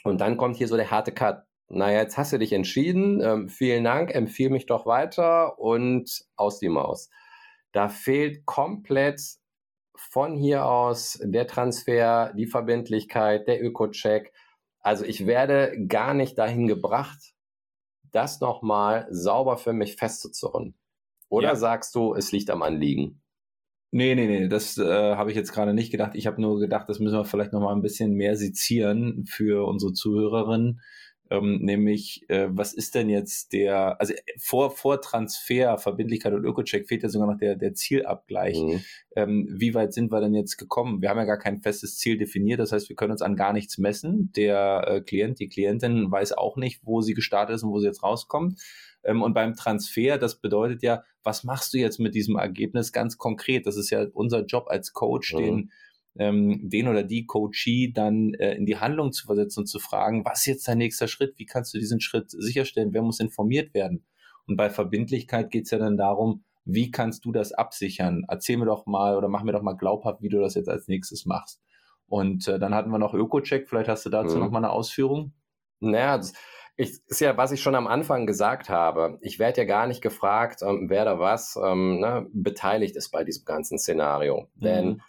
[SPEAKER 3] Und dann kommt hier so der harte Cut. Naja, jetzt hast du dich entschieden. Ähm, vielen Dank, empfehle mich doch weiter und aus die Maus. Da fehlt komplett von hier aus der Transfer, die Verbindlichkeit, der Öko-Check. Also ich werde gar nicht dahin gebracht, das nochmal sauber für mich festzuzurren. Oder ja. sagst du, es liegt am Anliegen?
[SPEAKER 1] Nee, nee, nee, das äh, habe ich jetzt gerade nicht gedacht. Ich habe nur gedacht, das müssen wir vielleicht noch mal ein bisschen mehr sezieren für unsere Zuhörerinnen. Ähm, nämlich, äh, was ist denn jetzt der, also vor, vor Transfer, Verbindlichkeit und Ökocheck fehlt ja sogar noch der, der Zielabgleich. Mhm. Ähm, wie weit sind wir denn jetzt gekommen? Wir haben ja gar kein festes Ziel definiert, das heißt, wir können uns an gar nichts messen. Der äh, Klient, die Klientin weiß auch nicht, wo sie gestartet ist und wo sie jetzt rauskommt. Ähm, und beim Transfer, das bedeutet ja, was machst du jetzt mit diesem Ergebnis ganz konkret? Das ist ja unser Job als Coach, mhm. den ähm, den oder die Coachee dann äh, in die Handlung zu versetzen und zu fragen, was ist jetzt dein nächster Schritt? Wie kannst du diesen Schritt sicherstellen? Wer muss informiert werden? Und bei Verbindlichkeit geht es ja dann darum, wie kannst du das absichern? Erzähl mir doch mal oder mach mir doch mal glaubhaft, wie du das jetzt als nächstes machst. Und äh, dann hatten wir noch Öko-Check, vielleicht hast du dazu mhm. noch mal eine Ausführung.
[SPEAKER 3] Naja, das ich, ist ja, was ich schon am Anfang gesagt habe. Ich werde ja gar nicht gefragt, ähm, wer da was ähm, ne, beteiligt ist bei diesem ganzen Szenario. Mhm. Denn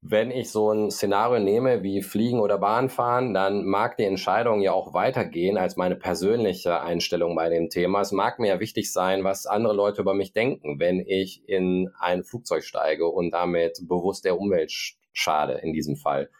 [SPEAKER 3] wenn ich so ein Szenario nehme wie Fliegen oder Bahnfahren, dann mag die Entscheidung ja auch weitergehen als meine persönliche Einstellung bei dem Thema. Es mag mir ja wichtig sein, was andere Leute über mich denken, wenn ich in ein Flugzeug steige und damit bewusst der Umwelt schade in diesem Fall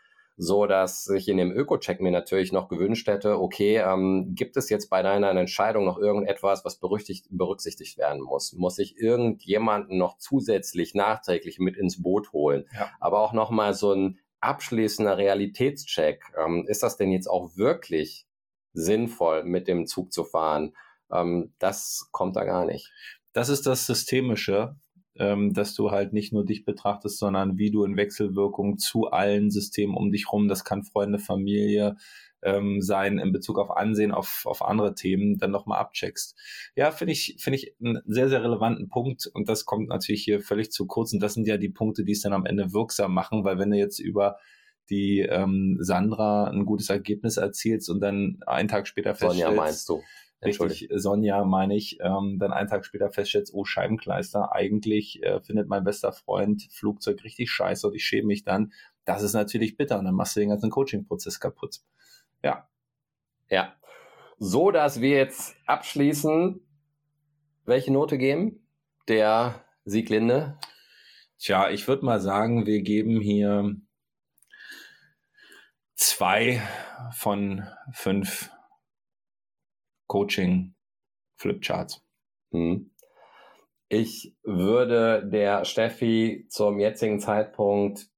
[SPEAKER 3] so dass ich in dem Öko-Check mir natürlich noch gewünscht hätte, okay, ähm, gibt es jetzt bei deiner Entscheidung noch irgendetwas, was berücksichtigt werden muss? Muss ich irgendjemanden noch zusätzlich nachträglich mit ins Boot holen? Ja. Aber auch nochmal so ein abschließender Realitätscheck. Ähm, ist das denn jetzt auch wirklich sinnvoll, mit dem Zug zu fahren? Ähm, das kommt da gar nicht.
[SPEAKER 1] Das ist das Systemische ähm, dass du halt nicht nur dich betrachtest, sondern wie du in Wechselwirkung zu allen Systemen um dich rum, das kann Freunde, Familie, ähm, sein in Bezug auf Ansehen, auf, auf andere Themen, dann nochmal abcheckst. Ja, finde ich, finde ich einen sehr, sehr relevanten Punkt und das kommt natürlich hier völlig zu kurz und das sind ja die Punkte, die es dann am Ende wirksam machen, weil wenn du jetzt über die ähm, Sandra ein gutes Ergebnis erzielst und dann einen Tag später
[SPEAKER 3] feststellst. Sonja meinst du?
[SPEAKER 1] Richtig, Sonja meine ich, ähm, dann einen Tag später feststellst, oh Scheibenkleister, eigentlich äh, findet mein bester Freund Flugzeug richtig scheiße und ich schäme mich dann. Das ist natürlich bitter und dann machst du den ganzen Coaching-Prozess kaputt. Ja.
[SPEAKER 3] Ja. So, dass wir jetzt abschließen, welche Note geben? Der Sieglinde?
[SPEAKER 1] Tja, ich würde mal sagen, wir geben hier zwei von fünf Coaching Flipcharts. Hm.
[SPEAKER 3] Ich würde der Steffi zum jetzigen Zeitpunkt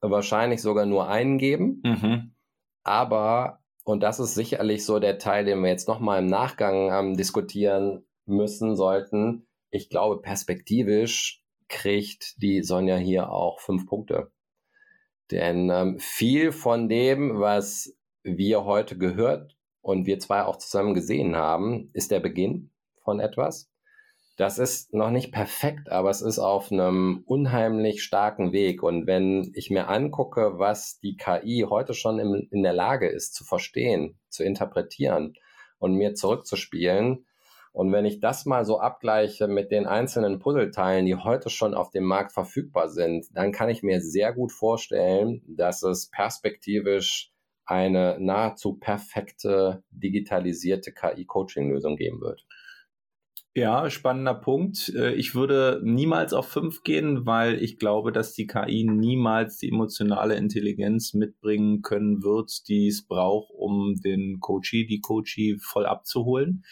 [SPEAKER 3] wahrscheinlich sogar nur einen geben. Mhm. Aber, und das ist sicherlich so der Teil, den wir jetzt nochmal im Nachgang ähm, diskutieren müssen sollten. Ich glaube, perspektivisch kriegt die Sonja hier auch fünf Punkte. Denn ähm, viel von dem, was wir heute gehört und wir zwei auch zusammen gesehen haben, ist der Beginn von etwas. Das ist noch nicht perfekt, aber es ist auf einem unheimlich starken Weg. Und wenn ich mir angucke, was die KI heute schon in, in der Lage ist zu verstehen, zu interpretieren und mir zurückzuspielen, und wenn ich das mal so abgleiche mit den einzelnen Puzzleteilen, die heute schon auf dem Markt verfügbar sind, dann kann ich mir sehr gut vorstellen, dass es perspektivisch eine nahezu perfekte digitalisierte KI-Coaching-Lösung geben wird.
[SPEAKER 1] Ja, spannender Punkt. Äh, ich würde niemals auf fünf gehen, weil ich glaube, dass die KI niemals die emotionale Intelligenz mitbringen können wird, die es braucht, um den Coachee, die Coachee voll abzuholen.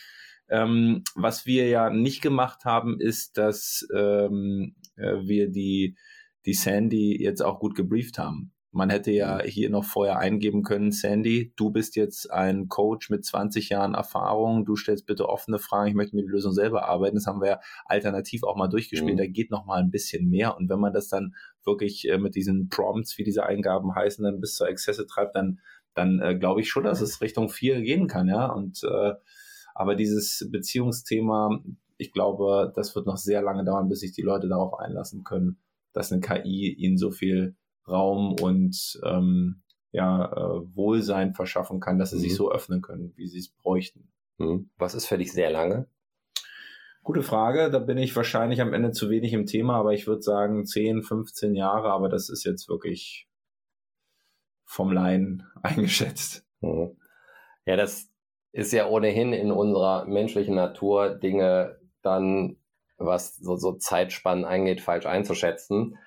[SPEAKER 1] Ähm, was wir ja nicht gemacht haben, ist, dass ähm, äh, wir die, die Sandy jetzt auch gut gebrieft haben. Man hätte ja mhm. hier noch vorher eingeben können, Sandy, du bist jetzt ein Coach mit 20 Jahren Erfahrung, du stellst bitte offene Fragen, ich möchte mir die Lösung selber arbeiten. Das haben wir ja alternativ auch mal durchgespielt. Mhm. Da geht noch mal ein bisschen mehr. Und wenn man das dann wirklich äh, mit diesen Prompts, wie diese Eingaben heißen, dann bis zur Exzesse treibt, dann, dann äh, glaube ich schon, dass es Richtung 4 gehen kann, ja. Und äh, aber dieses Beziehungsthema, ich glaube, das wird noch sehr lange dauern, bis sich die Leute darauf einlassen können, dass eine KI ihnen so viel Raum und ähm, ja, äh, Wohlsein verschaffen kann, dass sie mhm. sich so öffnen können, wie sie es bräuchten.
[SPEAKER 3] Mhm. Was ist für dich sehr lange?
[SPEAKER 1] Gute Frage. Da bin ich wahrscheinlich am Ende zu wenig im Thema, aber ich würde sagen 10, 15 Jahre, aber das ist jetzt wirklich vom Laien eingeschätzt.
[SPEAKER 3] Mhm. Ja, das ist ja ohnehin in unserer menschlichen Natur, Dinge dann, was so, so Zeitspannen angeht, falsch einzuschätzen.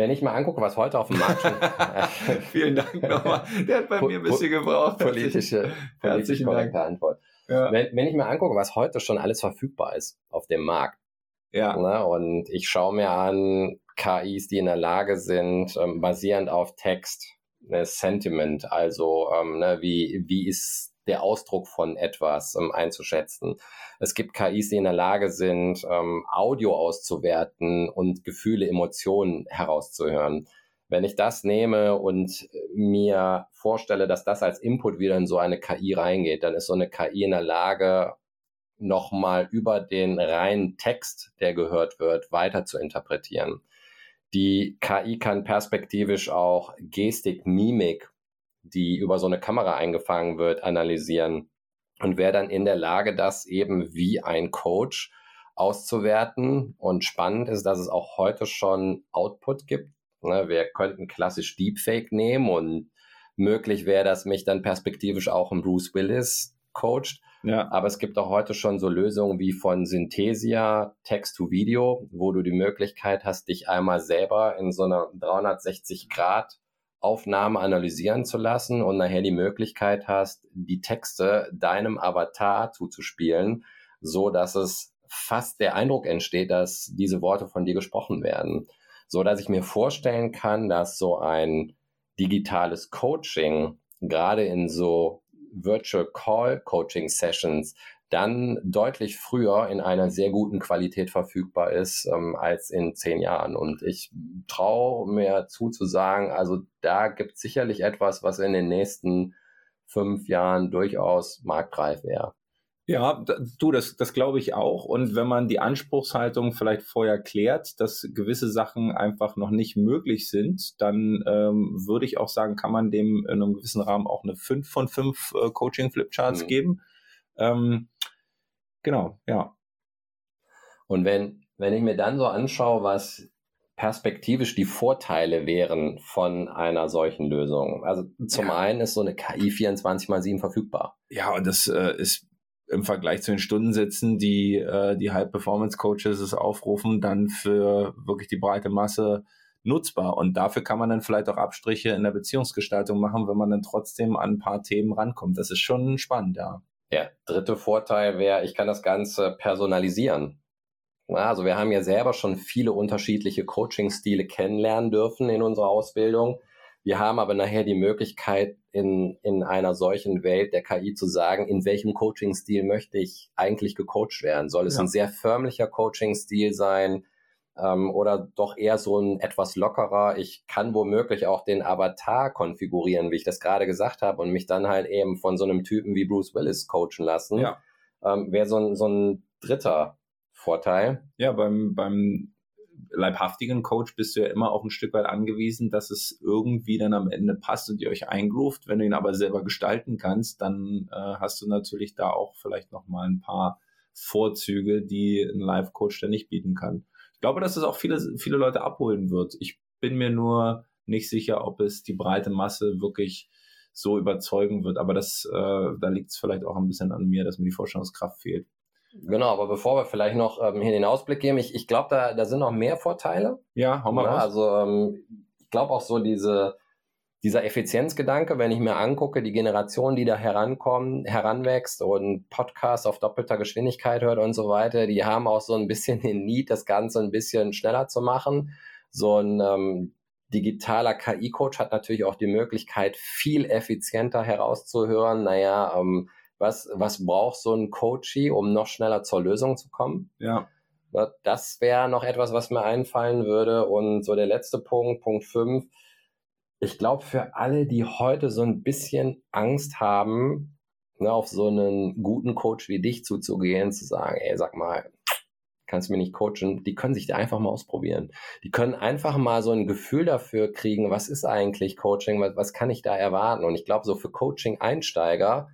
[SPEAKER 3] Wenn ich mal angucke, was heute auf dem Markt schon.
[SPEAKER 1] Vielen Dank nochmal. Der hat bei mir ein bisschen gebraucht.
[SPEAKER 3] Politische, politisch korrekte Dank. Antwort. Ja. Wenn, wenn, ich mir angucke, was heute schon alles verfügbar ist auf dem Markt. Ja. Ne, und ich schaue mir an KIs, die in der Lage sind, ähm, basierend auf Text, ne, Sentiment, also ähm, ne, wie, wie ist der Ausdruck von etwas ähm, einzuschätzen. Es gibt KIs, die in der Lage sind, ähm, Audio auszuwerten und Gefühle, Emotionen herauszuhören. Wenn ich das nehme und mir vorstelle, dass das als Input wieder in so eine KI reingeht, dann ist so eine KI in der Lage, nochmal über den reinen Text, der gehört wird, weiter zu interpretieren. Die KI kann perspektivisch auch Gestik, Mimik die über so eine Kamera eingefangen wird, analysieren und wäre dann in der Lage, das eben wie ein Coach auszuwerten. Und spannend ist, dass es auch heute schon Output gibt. Ne, wir könnten klassisch Deepfake nehmen und möglich wäre, dass mich dann perspektivisch auch ein Bruce Willis coacht. Ja. Aber es gibt auch heute schon so Lösungen wie von Synthesia Text to Video, wo du die Möglichkeit hast, dich einmal selber in so einer 360 Grad Aufnahme analysieren zu lassen und nachher die Möglichkeit hast, die Texte deinem Avatar zuzuspielen, so dass es fast der Eindruck entsteht, dass diese Worte von dir gesprochen werden. So dass ich mir vorstellen kann, dass so ein digitales Coaching gerade in so Virtual Call Coaching Sessions dann deutlich früher in einer sehr guten Qualität verfügbar ist ähm, als in zehn Jahren. Und ich traue mir zu zu sagen, also da gibt es sicherlich etwas, was in den nächsten fünf Jahren durchaus marktreif wäre.
[SPEAKER 1] Ja, du, das, das glaube ich auch. Und wenn man die Anspruchshaltung vielleicht vorher klärt, dass gewisse Sachen einfach noch nicht möglich sind, dann ähm, würde ich auch sagen, kann man dem in einem gewissen Rahmen auch eine 5 von 5 äh, Coaching-Flipcharts mhm. geben. Ähm, genau, ja.
[SPEAKER 3] Und wenn, wenn ich mir dann so anschaue, was perspektivisch die Vorteile wären von einer solchen Lösung. Also zum ja. einen ist so eine KI 24 x 7 verfügbar.
[SPEAKER 1] Ja, und das äh, ist im Vergleich zu den Stundensätzen, die äh, die High-Performance-Coaches aufrufen, dann für wirklich die breite Masse nutzbar. Und dafür kann man dann vielleicht auch Abstriche in der Beziehungsgestaltung machen, wenn man dann trotzdem an ein paar Themen rankommt. Das ist schon spannend, ja.
[SPEAKER 3] Der dritte Vorteil wäre, ich kann das Ganze personalisieren. Also wir haben ja selber schon viele unterschiedliche Coaching-Stile kennenlernen dürfen in unserer Ausbildung. Wir haben aber nachher die Möglichkeit, in, in einer solchen Welt der KI zu sagen, in welchem Coaching-Stil möchte ich eigentlich gecoacht werden? Soll es ja. ein sehr förmlicher Coaching-Stil sein ähm, oder doch eher so ein etwas lockerer? Ich kann womöglich auch den Avatar konfigurieren, wie ich das gerade gesagt habe, und mich dann halt eben von so einem Typen wie Bruce Willis coachen lassen. Ja. Ähm, Wäre so ein, so ein dritter Vorteil.
[SPEAKER 1] Ja, beim, beim leibhaftigen Coach bist du ja immer auch ein Stück weit angewiesen, dass es irgendwie dann am Ende passt und ihr euch eingruft. Wenn du ihn aber selber gestalten kannst, dann äh, hast du natürlich da auch vielleicht noch mal ein paar Vorzüge, die ein Live-Coach dann nicht bieten kann. Ich glaube, dass es auch viele, viele Leute abholen wird. Ich bin mir nur nicht sicher, ob es die breite Masse wirklich so überzeugen wird. Aber das, äh, da liegt es vielleicht auch ein bisschen an mir, dass mir die Vorstellungskraft fehlt.
[SPEAKER 3] Genau, aber bevor wir vielleicht noch ähm, hier den Ausblick geben, ich, ich glaube, da, da sind noch mehr Vorteile.
[SPEAKER 1] Ja, hau mal ja,
[SPEAKER 3] raus. Also ähm, ich glaube auch so diese, dieser Effizienzgedanke, wenn ich mir angucke, die Generation, die da herankommt, heranwächst und Podcasts auf doppelter Geschwindigkeit hört und so weiter, die haben auch so ein bisschen den Need, das Ganze ein bisschen schneller zu machen. So ein ähm, digitaler KI-Coach hat natürlich auch die Möglichkeit, viel effizienter herauszuhören, naja, ähm, was, was braucht so ein Coachie, um noch schneller zur Lösung zu kommen?
[SPEAKER 1] Ja.
[SPEAKER 3] Das wäre noch etwas, was mir einfallen würde. Und so der letzte Punkt, Punkt 5. Ich glaube, für alle, die heute so ein bisschen Angst haben, ne, auf so einen guten Coach wie dich zuzugehen, zu sagen, ey, sag mal, kannst du mir nicht coachen, die können sich da einfach mal ausprobieren. Die können einfach mal so ein Gefühl dafür kriegen, was ist eigentlich Coaching, was, was kann ich da erwarten? Und ich glaube, so für Coaching-Einsteiger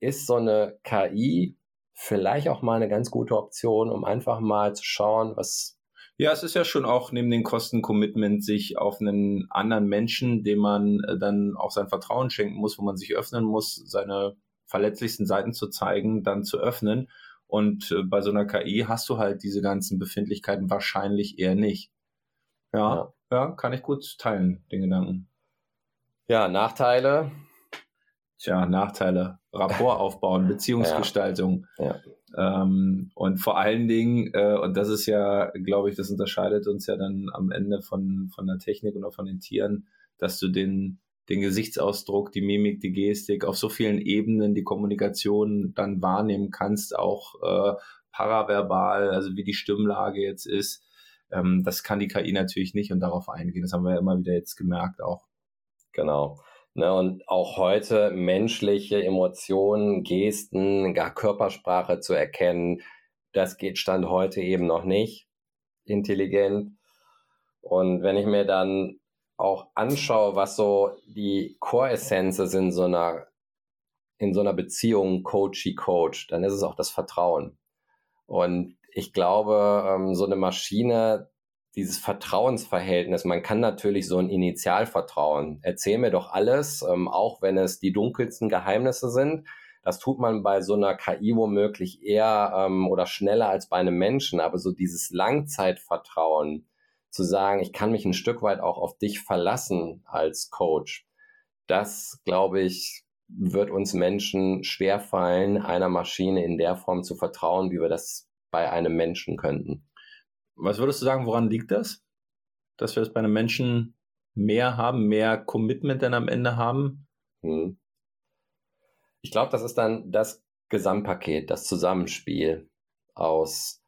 [SPEAKER 3] ist so eine KI vielleicht auch mal eine ganz gute Option, um einfach mal zu schauen, was.
[SPEAKER 1] Ja, es ist ja schon auch neben den Kosten-Commitment, sich auf einen anderen Menschen, dem man äh, dann auch sein Vertrauen schenken muss, wo man sich öffnen muss, seine verletzlichsten Seiten zu zeigen, dann zu öffnen. Und äh, bei so einer KI hast du halt diese ganzen Befindlichkeiten wahrscheinlich eher nicht. Ja, ja, ja kann ich gut teilen, den Gedanken.
[SPEAKER 3] Ja, Nachteile.
[SPEAKER 1] Tja, Nachteile. Rapport aufbauen, Beziehungsgestaltung.
[SPEAKER 3] Ja.
[SPEAKER 1] Ja. Ähm, und vor allen Dingen, äh, und das ist ja, glaube ich, das unterscheidet uns ja dann am Ende von, von der Technik und auch von den Tieren, dass du den, den Gesichtsausdruck, die Mimik, die Gestik auf so vielen Ebenen die Kommunikation dann wahrnehmen kannst, auch äh, paraverbal, also wie die Stimmlage jetzt ist. Ähm, das kann die KI natürlich nicht und darauf eingehen. Das haben wir ja immer wieder jetzt gemerkt auch.
[SPEAKER 3] Genau. Ne, und auch heute menschliche Emotionen, Gesten, gar Körpersprache zu erkennen, das geht Stand heute eben noch nicht intelligent. Und wenn ich mir dann auch anschaue, was so die Core-Essenzen sind so einer, in so einer Beziehung Coachy-Coach, dann ist es auch das Vertrauen. Und ich glaube, ähm, so eine Maschine dieses Vertrauensverhältnis. Man kann natürlich so ein Initialvertrauen. Erzähl mir doch alles, ähm, auch wenn es die dunkelsten Geheimnisse sind. Das tut man bei so einer KI womöglich eher ähm, oder schneller als bei einem Menschen. Aber so dieses Langzeitvertrauen, zu sagen, ich kann mich ein Stück weit auch auf dich verlassen als Coach, das glaube ich, wird uns Menschen schwerfallen, einer Maschine in der Form zu vertrauen, wie wir das bei einem Menschen könnten.
[SPEAKER 1] Was würdest du sagen, woran liegt das? Dass wir es bei einem Menschen mehr haben, mehr Commitment dann am Ende haben? Hm.
[SPEAKER 3] Ich glaube, das ist dann das Gesamtpaket, das Zusammenspiel aus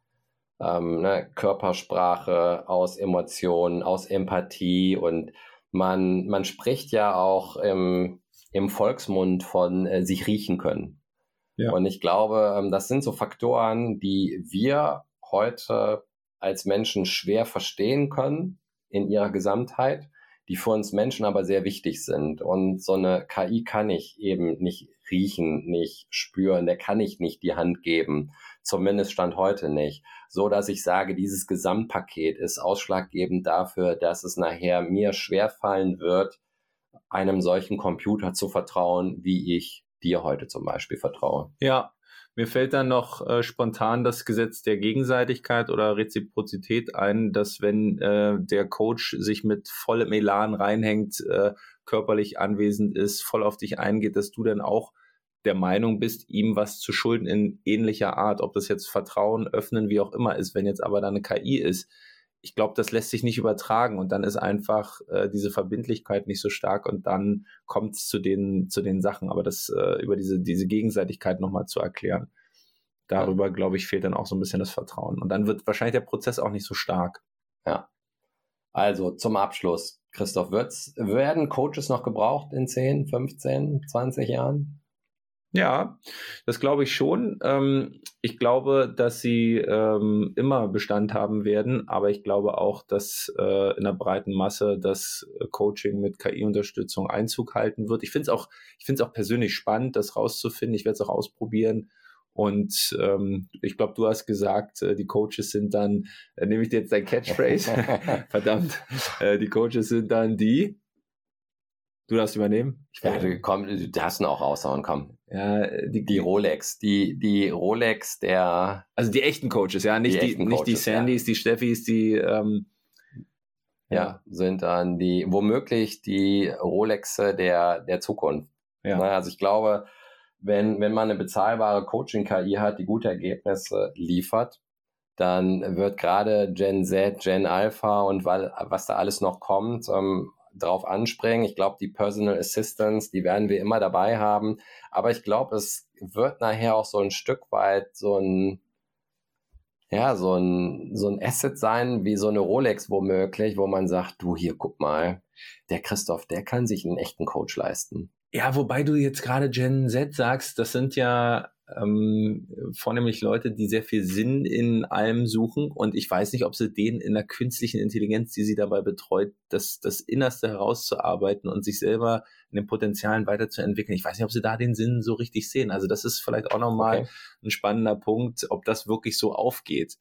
[SPEAKER 3] ähm, ne, Körpersprache, aus Emotionen, aus Empathie und man, man spricht ja auch im, im Volksmund von äh, sich riechen können. Ja. Und ich glaube, ähm, das sind so Faktoren, die wir heute als Menschen schwer verstehen können in ihrer Gesamtheit, die für uns Menschen aber sehr wichtig sind. Und so eine KI kann ich eben nicht riechen, nicht spüren, der kann ich nicht die Hand geben. Zumindest stand heute nicht. So dass ich sage, dieses Gesamtpaket ist ausschlaggebend dafür, dass es nachher mir schwerfallen wird, einem solchen Computer zu vertrauen, wie ich dir heute zum Beispiel vertraue.
[SPEAKER 1] Ja, mir fällt dann noch äh, spontan das Gesetz der Gegenseitigkeit oder Reziprozität ein, dass wenn äh, der Coach sich mit vollem Elan reinhängt, äh, körperlich anwesend ist, voll auf dich eingeht, dass du dann auch der Meinung bist, ihm was zu schulden in ähnlicher Art, ob das jetzt Vertrauen öffnen, wie auch immer ist, wenn jetzt aber da eine KI ist. Ich glaube, das lässt sich nicht übertragen und dann ist einfach äh, diese Verbindlichkeit nicht so stark und dann kommt es zu den, zu den Sachen. Aber das äh, über diese, diese Gegenseitigkeit nochmal zu erklären, darüber, glaube ich, fehlt dann auch so ein bisschen das Vertrauen. Und dann wird wahrscheinlich der Prozess auch nicht so stark.
[SPEAKER 3] Ja. Also zum Abschluss, Christoph, wird's, werden Coaches noch gebraucht in 10, 15, 20 Jahren?
[SPEAKER 1] Ja, das glaube ich schon. Ähm, ich glaube, dass sie ähm, immer Bestand haben werden, aber ich glaube auch, dass äh, in der breiten Masse das äh, Coaching mit KI-Unterstützung Einzug halten wird. Ich finde es auch, ich finde es auch persönlich spannend, das rauszufinden. Ich werde es auch ausprobieren. Und ähm, ich glaube, du hast gesagt, äh, die Coaches sind dann, äh, nehme ich dir jetzt dein Catchphrase, verdammt, äh, die Coaches sind dann die. Du darfst übernehmen.
[SPEAKER 3] Ich ja, du, komm, du darfst ihn auch raushauen, komm.
[SPEAKER 1] Ja,
[SPEAKER 3] die, die Rolex, die, die Rolex der.
[SPEAKER 1] Also die echten Coaches, ja, nicht die, die nicht Coaches, die Sandys, ja. die Steffis, die. Ähm,
[SPEAKER 3] ja, ja, sind dann die, womöglich die Rolexe der, der Zukunft. Ja. Also ich glaube, wenn, wenn man eine bezahlbare Coaching-KI hat, die gute Ergebnisse liefert, dann wird gerade Gen Z, Gen Alpha und weil, was da alles noch kommt, ähm, drauf anspringen. Ich glaube, die Personal Assistants, die werden wir immer dabei haben. Aber ich glaube, es wird nachher auch so ein Stück weit so ein, ja, so ein, so ein Asset sein, wie so eine Rolex womöglich, wo man sagt, du hier, guck mal, der Christoph, der kann sich einen echten Coach leisten.
[SPEAKER 1] Ja, wobei du jetzt gerade Gen Z sagst, das sind ja ähm, vornehmlich Leute, die sehr viel Sinn in allem suchen. Und ich weiß nicht, ob sie denen in der künstlichen Intelligenz, die sie dabei betreut, das, das Innerste herauszuarbeiten und sich selber in den Potenzialen weiterzuentwickeln. Ich weiß nicht, ob sie da den Sinn so richtig sehen. Also das ist vielleicht auch nochmal okay. ein spannender Punkt, ob das wirklich so aufgeht.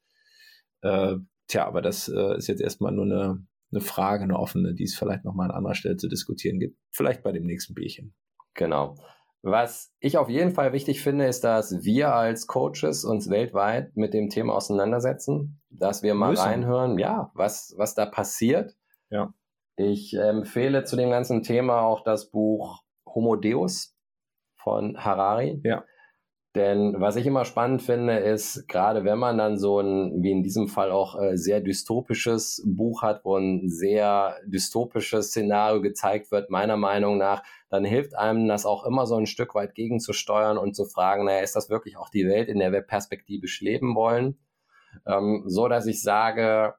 [SPEAKER 1] Äh, tja, aber das äh, ist jetzt erstmal nur eine, eine Frage, eine offene, die es vielleicht nochmal an anderer Stelle zu diskutieren gibt. Vielleicht bei dem nächsten Bierchen.
[SPEAKER 3] Genau. Was ich auf jeden Fall wichtig finde, ist, dass wir als Coaches uns weltweit mit dem Thema auseinandersetzen, dass wir mal Müssen. reinhören, ja, was, was da passiert.
[SPEAKER 1] Ja.
[SPEAKER 3] Ich empfehle zu dem ganzen Thema auch das Buch Homo Deus von Harari.
[SPEAKER 1] Ja.
[SPEAKER 3] Denn was ich immer spannend finde, ist, gerade wenn man dann so ein, wie in diesem Fall auch äh, sehr dystopisches Buch hat, wo ein sehr dystopisches Szenario gezeigt wird, meiner Meinung nach, dann hilft einem das auch immer so ein Stück weit gegenzusteuern und zu fragen, naja, ist das wirklich auch die Welt, in der wir perspektivisch leben wollen? Ähm, so dass ich sage,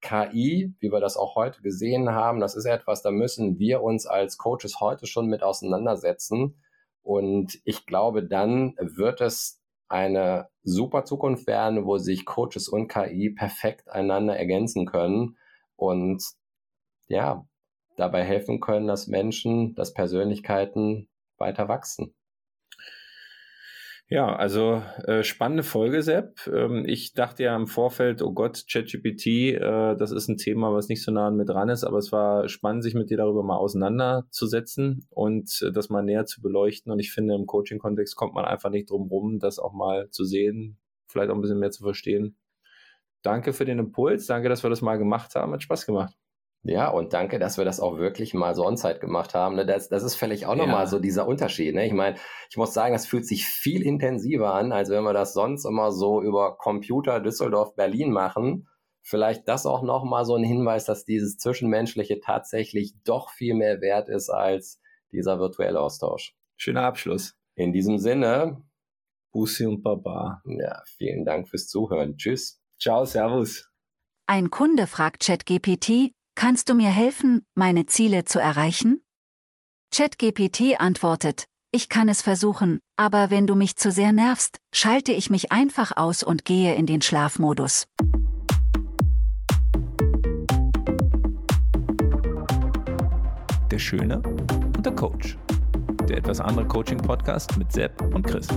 [SPEAKER 3] KI, wie wir das auch heute gesehen haben, das ist etwas, da müssen wir uns als Coaches heute schon mit auseinandersetzen und ich glaube, dann wird es eine super Zukunft werden, wo sich Coaches und KI perfekt einander ergänzen können und ja, dabei helfen können, dass Menschen, dass Persönlichkeiten weiter wachsen.
[SPEAKER 1] Ja, also äh, spannende Folge, Sepp. Ähm, ich dachte ja im Vorfeld, oh Gott, ChatGPT, äh, das ist ein Thema, was nicht so nah an mir dran ist, aber es war spannend, sich mit dir darüber mal auseinanderzusetzen und äh, das mal näher zu beleuchten. Und ich finde, im Coaching-Kontext kommt man einfach nicht drum rum, das auch mal zu sehen, vielleicht auch ein bisschen mehr zu verstehen. Danke für den Impuls, danke, dass wir das mal gemacht haben, hat Spaß gemacht.
[SPEAKER 3] Ja, und danke, dass wir das auch wirklich mal so on-site gemacht haben. Ne? Das, das ist vielleicht auch nochmal ja. so dieser Unterschied. Ne? Ich meine, ich muss sagen, das fühlt sich viel intensiver an, als wenn wir das sonst immer so über Computer Düsseldorf, Berlin machen. Vielleicht das auch nochmal so ein Hinweis, dass dieses Zwischenmenschliche tatsächlich doch viel mehr wert ist als dieser virtuelle Austausch.
[SPEAKER 1] Schöner Abschluss.
[SPEAKER 3] In diesem Sinne,
[SPEAKER 1] Bussi und Baba.
[SPEAKER 3] Ja, vielen Dank fürs Zuhören. Tschüss.
[SPEAKER 1] Ciao, Servus.
[SPEAKER 2] Ein Kunde fragt ChatGPT, kannst du mir helfen, meine Ziele zu erreichen? ChatGPT antwortet, ich kann es versuchen, aber wenn du mich zu sehr nervst, schalte ich mich einfach aus und gehe in den Schlafmodus.
[SPEAKER 4] Der Schöne und der Coach. Der etwas andere Coaching-Podcast mit Sepp und Chris.